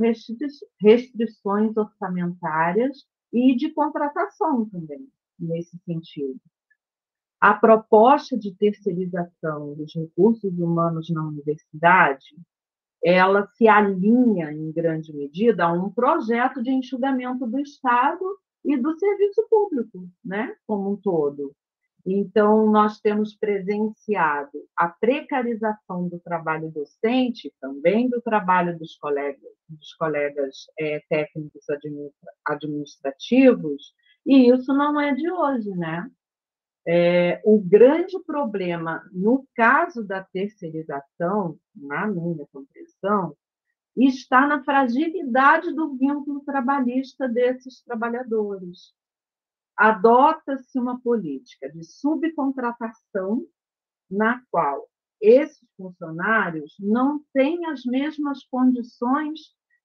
restrições orçamentárias e de contratação também nesse sentido. A proposta de terceirização dos recursos humanos na universidade, ela se alinha em grande medida a um projeto de enxugamento do Estado e do serviço público, né, como um todo. Então, nós temos presenciado a precarização do trabalho docente, também do trabalho dos colegas, dos colegas é, técnicos administrativos, e isso não é de hoje, né? É, o grande problema, no caso da terceirização, na minha compreensão, está na fragilidade do vínculo trabalhista desses trabalhadores. Adota-se uma política de subcontratação na qual esses funcionários não têm as mesmas condições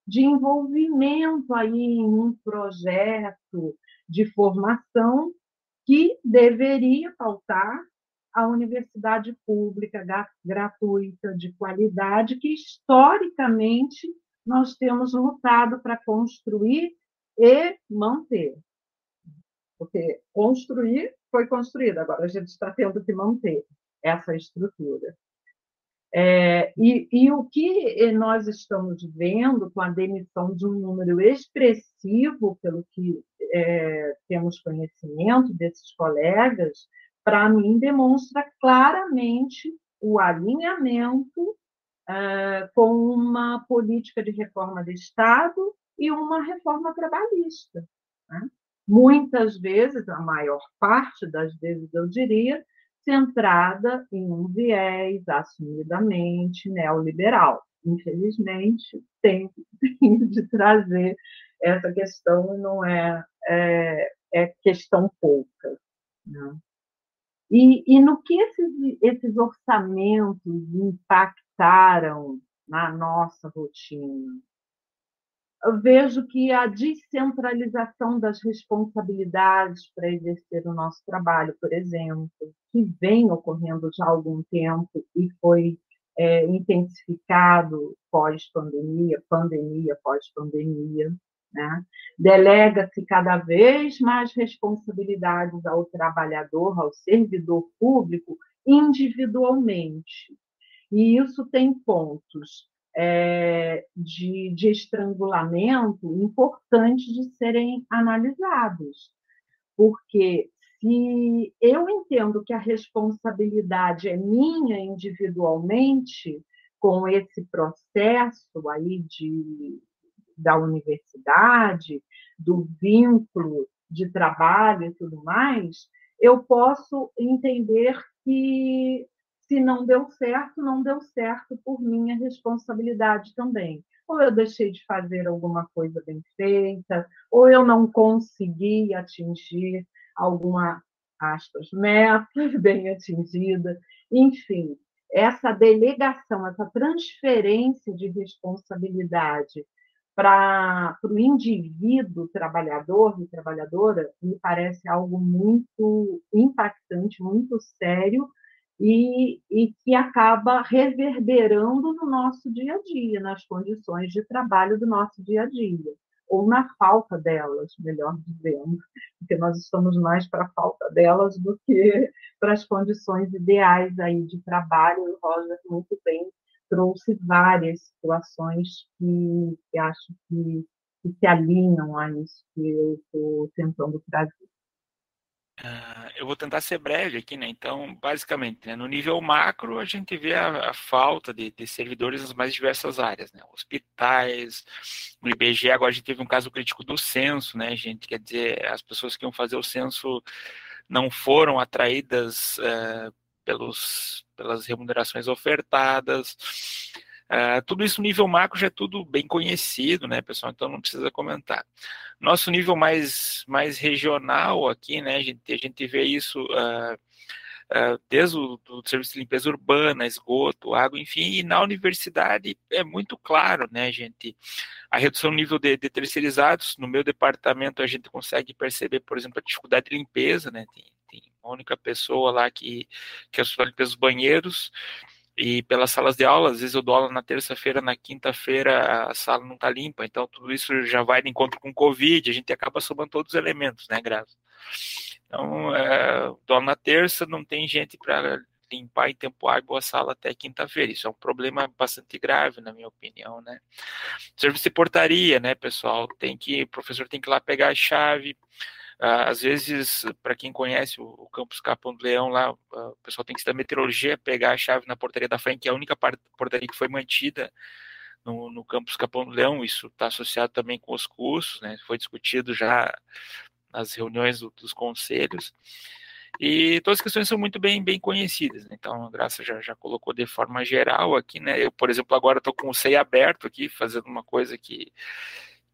de envolvimento aí em um projeto, de formação que deveria faltar a universidade pública gratuita de qualidade que historicamente nós temos lutado para construir e manter. Porque construir foi construído, agora a gente está tendo que manter essa estrutura. É, e, e, o que nós estamos vendo com a demissão de um número expressivo, pelo que é, temos conhecimento desses colegas, para mim demonstra claramente o alinhamento é, com uma política de reforma de Estado e uma reforma trabalhista. Né? Muitas vezes, a maior parte das vezes, eu diria, centrada em um viés assumidamente neoliberal. Infelizmente, tem, de trazer essa questão, não é, é, é questão pouca. Né? E, e, no que esses, esses orçamentos impactaram na nossa rotina? eu vejo que a descentralização das responsabilidades para exercer o nosso trabalho, por exemplo, que vem ocorrendo já há algum tempo e foi é, intensificado pós-pandemia, pandemia, pós-pandemia, né? delega-se cada vez mais responsabilidades ao trabalhador, ao servidor público, individualmente. E isso tem pontos é, de, de estrangulamento importantes de serem analisados. Porque se eu entendo que a responsabilidade é minha individualmente, com esse processo aí de, da universidade, do vínculo de trabalho e tudo mais, eu posso entender que se não deu certo, não deu certo por minha responsabilidade também. Ou eu deixei de fazer alguma coisa bem feita, ou eu não consegui atingir alguma aspas, meta bem atingida. Enfim, essa delegação, essa transferência de responsabilidade para o indivíduo trabalhador e trabalhadora me parece algo muito impactante, muito sério, e, e que acaba reverberando no nosso dia a dia, nas condições de trabalho do nosso dia a dia. ou na falta delas, melhor dizendo, porque nós estamos mais para a falta delas do que para as condições ideais aí de trabalho. O Roger muito bem trouxe várias situações que, que acho que, que se alinham a isso que eu estou tentando trazer. Uh, eu vou tentar ser breve aqui, né? Então, basicamente, né, no nível macro, a gente vê a, a falta de, de, servidores nas mais diversas áreas, né? Hospitais, no IBGE, agora a gente teve um caso crítico do censo, né, gente? Quer dizer, as pessoas que iam fazer o censo não foram atraídas uh, pelos, pelas remunerações ofertadas. Uh, tudo isso nível macro já é tudo bem conhecido, né, pessoal? Então não precisa comentar. Nosso nível mais, mais regional aqui, né, a gente, a gente vê isso uh, uh, desde o do serviço de limpeza urbana, esgoto, água, enfim, e na universidade é muito claro, né, gente? A redução do nível de, de terceirizados, no meu departamento a gente consegue perceber, por exemplo, a dificuldade de limpeza, né? Tem, uma única pessoa lá que, que é a limpeza dos banheiros, e pelas salas de aula, às vezes eu dou aula na terça-feira, na quinta-feira a sala não está limpa, então tudo isso já vai de encontro com o Covid, a gente acaba somando todos os elementos, né, Graça? Então, é, dou aula na terça, não tem gente para limpar em tempo hábil a sala até quinta-feira. Isso é um problema bastante grave, na minha opinião, né? Serviço de portaria, né, pessoal? Tem que, o professor tem que ir lá pegar a chave, às vezes, para quem conhece o, campus Capão do Leão, lá ah, o pessoal tem que estudar meteorologia, pegar a chave na portaria da frente, que é a única portaria que foi mantida no, no campus Capão do Leão. Isso está associado também com os cursos, né? Foi discutido já nas reuniões do, dos conselhos. E todas as questões são muito bem, bem conhecidas. Né? Então, a Graça já, já colocou de forma geral aqui, né? Eu, por exemplo, agora estou com o SEI aberto aqui, fazendo uma coisa que,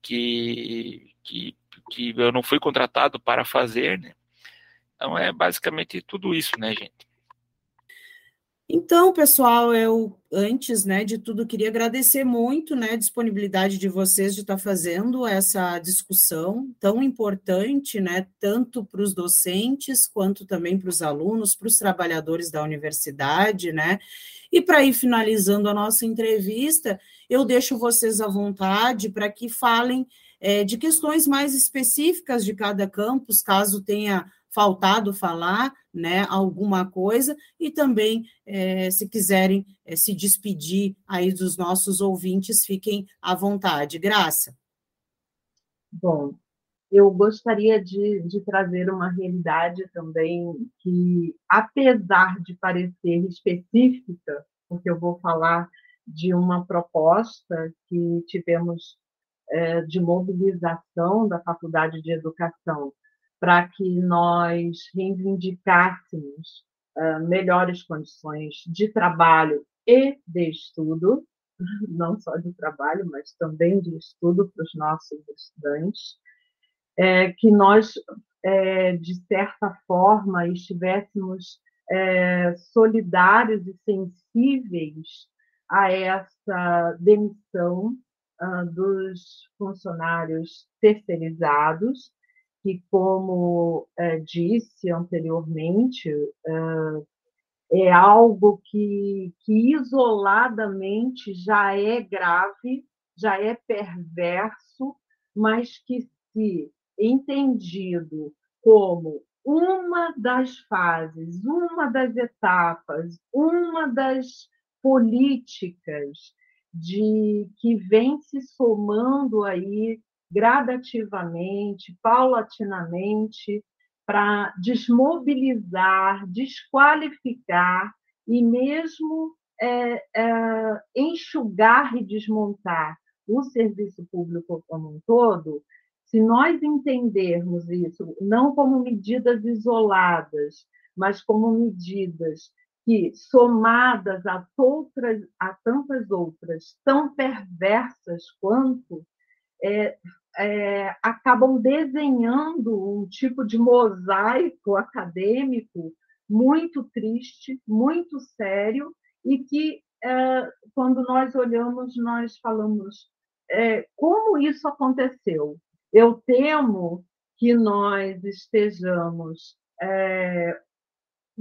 que, que que eu não fui contratado para fazer, né? Então é basicamente tudo isso, né, gente? Então, pessoal, eu antes, né, de tudo queria agradecer muito, né, a disponibilidade de vocês de estar fazendo essa discussão tão importante, né, tanto para os docentes quanto também para os alunos, para os trabalhadores da universidade, né? E para ir finalizando a nossa entrevista, eu deixo vocês à vontade para que falem é, de questões mais específicas de cada campus, caso tenha faltado falar né, alguma coisa, e também, é, se quiserem é, se despedir aí dos nossos ouvintes, fiquem à vontade. Graça. Bom, eu gostaria de, de trazer uma realidade também que, apesar de parecer específica, porque eu vou falar de uma proposta que tivemos é, de mobilização da Faculdade de Educação para que nós reivindicássemos é, melhores condições de trabalho e de estudo, não só de trabalho, mas também de estudo para os nossos estudantes, é, que nós, é, de certa forma, estivéssemos solidários e sensíveis a essa demissão uh, dos funcionários terceirizados, que, como uh, disse anteriormente, uh, é algo que, que isoladamente já é grave, já é perverso, mas que, se entendido como uma das fases, uma das etapas, uma das políticas de que vem se somando aí gradativamente, paulatinamente, para desmobilizar, desqualificar e mesmo é, é, enxugar e desmontar o serviço público como um todo, se nós entendermos isso não como medidas isoladas, mas como medidas que, somadas a, a tantas outras, tão perversas quanto, é, é, acabam desenhando um tipo de mosaico acadêmico muito triste, muito sério, e que, é, quando nós olhamos, nós falamos é, como isso aconteceu. Eu temo que nós estejamos é,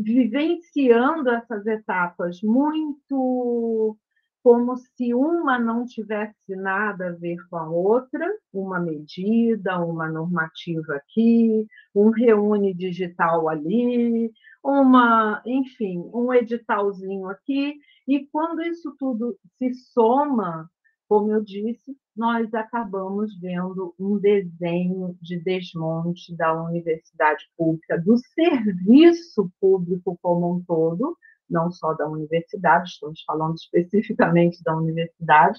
vivenciando essas etapas muito como se uma não tivesse nada a ver com a outra, uma medida, uma normativa aqui, um reúne digital ali, uma, enfim, um editalzinho aqui, e quando isso tudo se soma, como eu disse, nós acabamos vendo um desenho de desmonte da universidade pública, do serviço público como um todo, não só da universidade, estamos falando especificamente da universidade,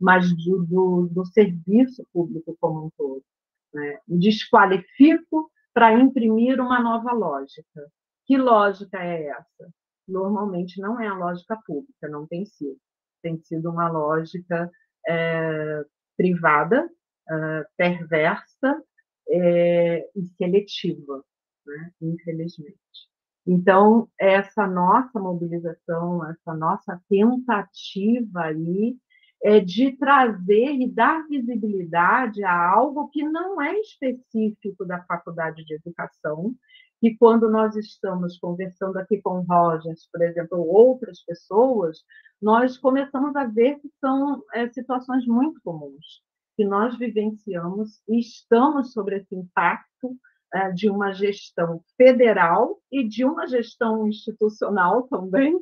mas do, do, do serviço público como um todo. Né? Desqualifico para imprimir uma nova lógica. Que lógica é essa? Normalmente não é a lógica pública, não tem sido. Tem sido uma lógica é, privada, é, perversa é, e seletiva, né? infelizmente. Então, essa nossa mobilização, essa nossa tentativa aí é de trazer e dar visibilidade a algo que não é específico da faculdade de educação, e quando nós estamos conversando aqui com Rogers, por exemplo, ou outras pessoas, nós começamos a ver que são é, situações muito comuns, que nós vivenciamos e estamos sobre esse impacto é, de uma gestão federal e de uma gestão institucional também,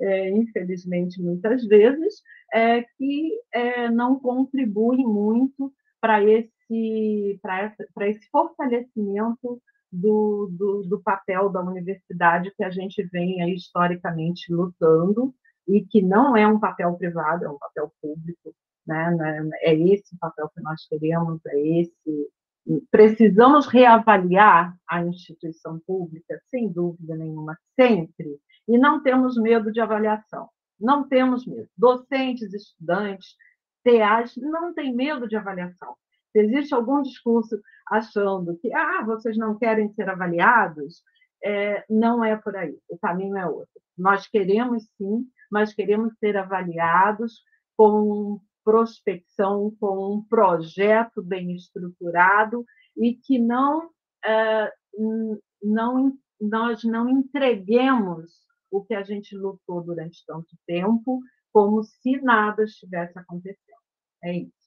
é, infelizmente, muitas vezes, é, que é, não contribui muito para esse, esse fortalecimento do, do, do, papel da universidade que a gente vem aí, historicamente lutando e que não é um papel privado, é um papel público, né? É esse papel que nós queremos, é esse Precisamos reavaliar a instituição pública, sem dúvida nenhuma, sempre, e não temos medo de avaliação. Não temos medo. Docentes, estudantes, TAs não têm medo de avaliação. Se existe algum discurso achando que ah, vocês não querem ser avaliados, é, não é por aí. O caminho é outro. Nós queremos sim, mas queremos ser avaliados com prospecção com um projeto bem estruturado e que não, é, não nós não entreguemos o que a gente lutou durante tanto tempo como se nada estivesse acontecendo. É isso.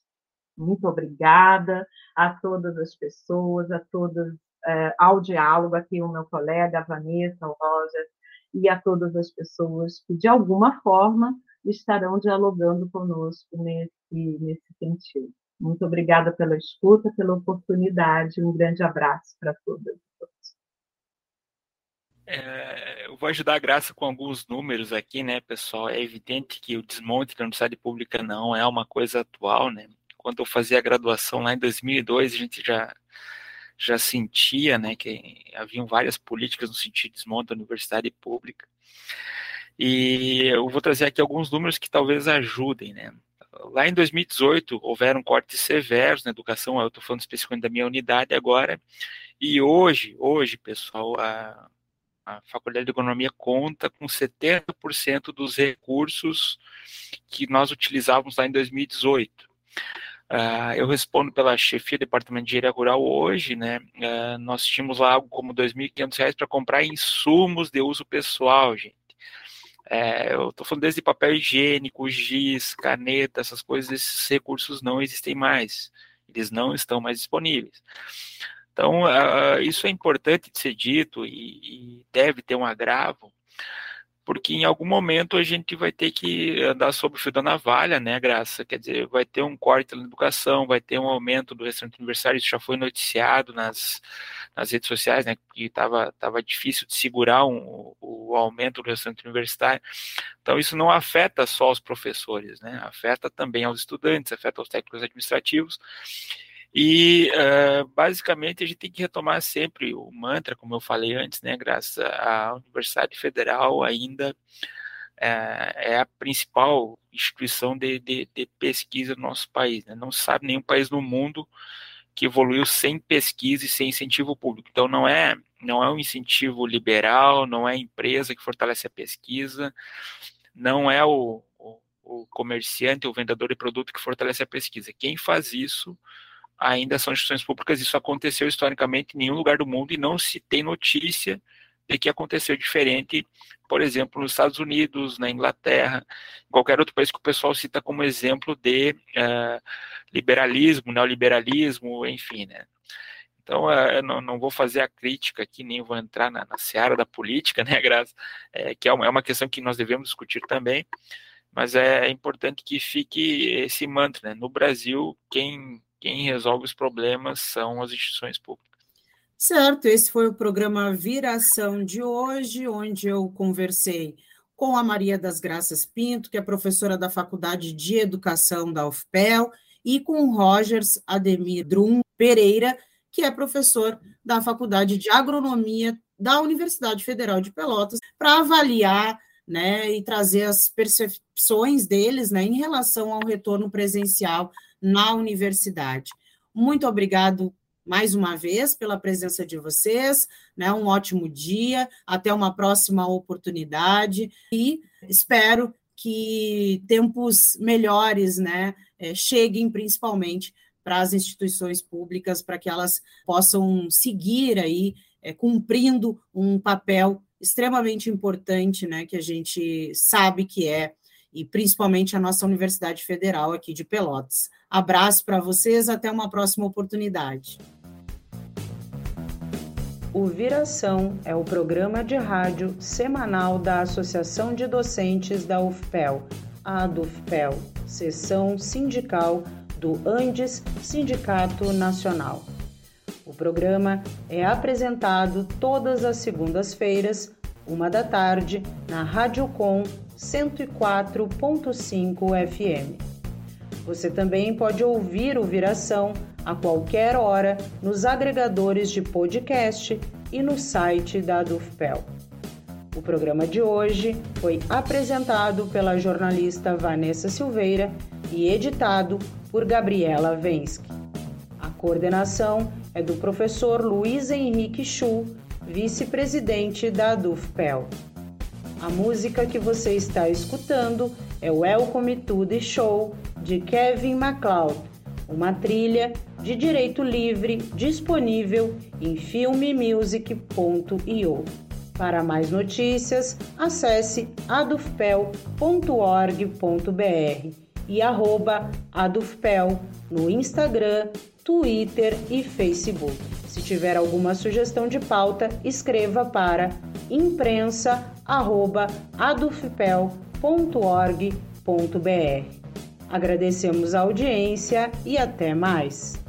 Muito obrigada a todas as pessoas, a todas, é, ao diálogo aqui, o meu colega, a Vanessa, o Roger, e a todas as pessoas que, de alguma forma, estarão dialogando conosco nesse, nesse sentido. Muito obrigada pela escuta, pela oportunidade. Um grande abraço para todas todos. É, eu vou ajudar a Graça com alguns números aqui, né, pessoal? É evidente que o desmonte da universidade pública não é uma coisa atual, né? Quando eu fazia a graduação lá em 2002, a gente já já sentia, né, que haviam várias políticas no sentido de desmonte da universidade pública. E eu vou trazer aqui alguns números que talvez ajudem, né? Lá em 2018, houveram cortes severos na educação, eu estou falando especificamente da minha unidade agora, e hoje, hoje, pessoal, a, a Faculdade de Economia conta com 70% dos recursos que nós utilizávamos lá em 2018. Uh, ah, eu respondo pela chefia do Departamento de Engenharia Rural hoje, né? Uh, nós tínhamos lá algo como R$ 2.500 para comprar insumos de uso pessoal, gente. É, eu estou falando desde papel higiênico, giz, caneta, essas coisas, esses recursos não existem mais. Eles não estão mais disponíveis. Então, uh, isso é importante de ser dito e, e deve ter um agravo, porque em algum momento a gente vai ter que andar sob o fio da navalha, né, Graça? Quer dizer, vai ter um corte na educação, vai ter um aumento do restante aniversário, isso já foi noticiado nas, nas redes sociais, né, que estava tava difícil de segurar um, o aumento do restante universitário. Então, isso não afeta só os professores, né, afeta também aos estudantes, afeta aos técnicos administrativos, e uh, basicamente a gente tem que retomar sempre o mantra, como eu falei antes, né? Graças à Universidade Federal ainda é, é a principal instituição de, de, de, pesquisa do nosso país. Né? Não se sabe nenhum país no mundo que evoluiu sem pesquisa e sem incentivo público. Então não é não é um incentivo liberal, não é a empresa que fortalece a pesquisa, não é o, o, o comerciante, o vendedor de produto que fortalece a pesquisa. Quem faz isso ainda são instituições públicas. Isso aconteceu historicamente em nenhum lugar do mundo e não se tem notícia de que aconteceu diferente, por exemplo, nos Estados Unidos, na Inglaterra, qualquer outro país que o pessoal cita como exemplo de uh, liberalismo, neoliberalismo, enfim, né? Então, uh, não, não, vou fazer a crítica aqui, nem vou entrar na, na seara da política, né, Graça? É, que é uma, é uma questão que nós devemos discutir também, mas é importante que fique esse mantra, né? No Brasil, quem, quem resolve os problemas são as instituições públicas. Certo, esse foi o programa Viração de hoje, onde eu conversei com a Maria das Graças Pinto, que é professora da Faculdade de Educação da UFPEL, e com o Rogers Ademir Drum Pereira, que é professor da Faculdade de Agronomia da Universidade Federal de Pelotas, para avaliar né, e trazer as percepções deles né, em relação ao retorno presencial na universidade. Muito obrigado mais uma vez pela presença de vocês, né? Um ótimo dia, até uma próxima oportunidade e espero que tempos melhores, né, eh, cheguem principalmente para as instituições públicas, para que elas possam seguir aí é, cumprindo um papel extremamente importante, né, que a gente sabe que é, e principalmente a nossa Universidade Federal aqui de Pelotas. Abraço para vocês, até uma próxima oportunidade. O Viração é o programa de rádio semanal da Associação de Docentes da UFPEL, a DUFPEL, seção sindical do Andes Sindicato Nacional. O programa é apresentado todas as segundas-feiras, uma da tarde, na Rádio Com 104.5 FM. Você também pode ouvir o Viração a qualquer hora nos agregadores de podcast e no site da Dufpel. O programa de hoje foi apresentado pela jornalista Vanessa Silveira e editado por Gabriela Vensky. A coordenação é do professor Luiz Henrique Chu, vice-presidente da Dufpel. A música que você está escutando é Welcome to the Show de Kevin MacLeod uma trilha de direito livre disponível em filmemusic.io. Para mais notícias, acesse adufpel.org.br e arroba adufpel no Instagram, Twitter e Facebook. Se tiver alguma sugestão de pauta, escreva para imprensa@adufpel.org.br. Agradecemos a audiência e até mais.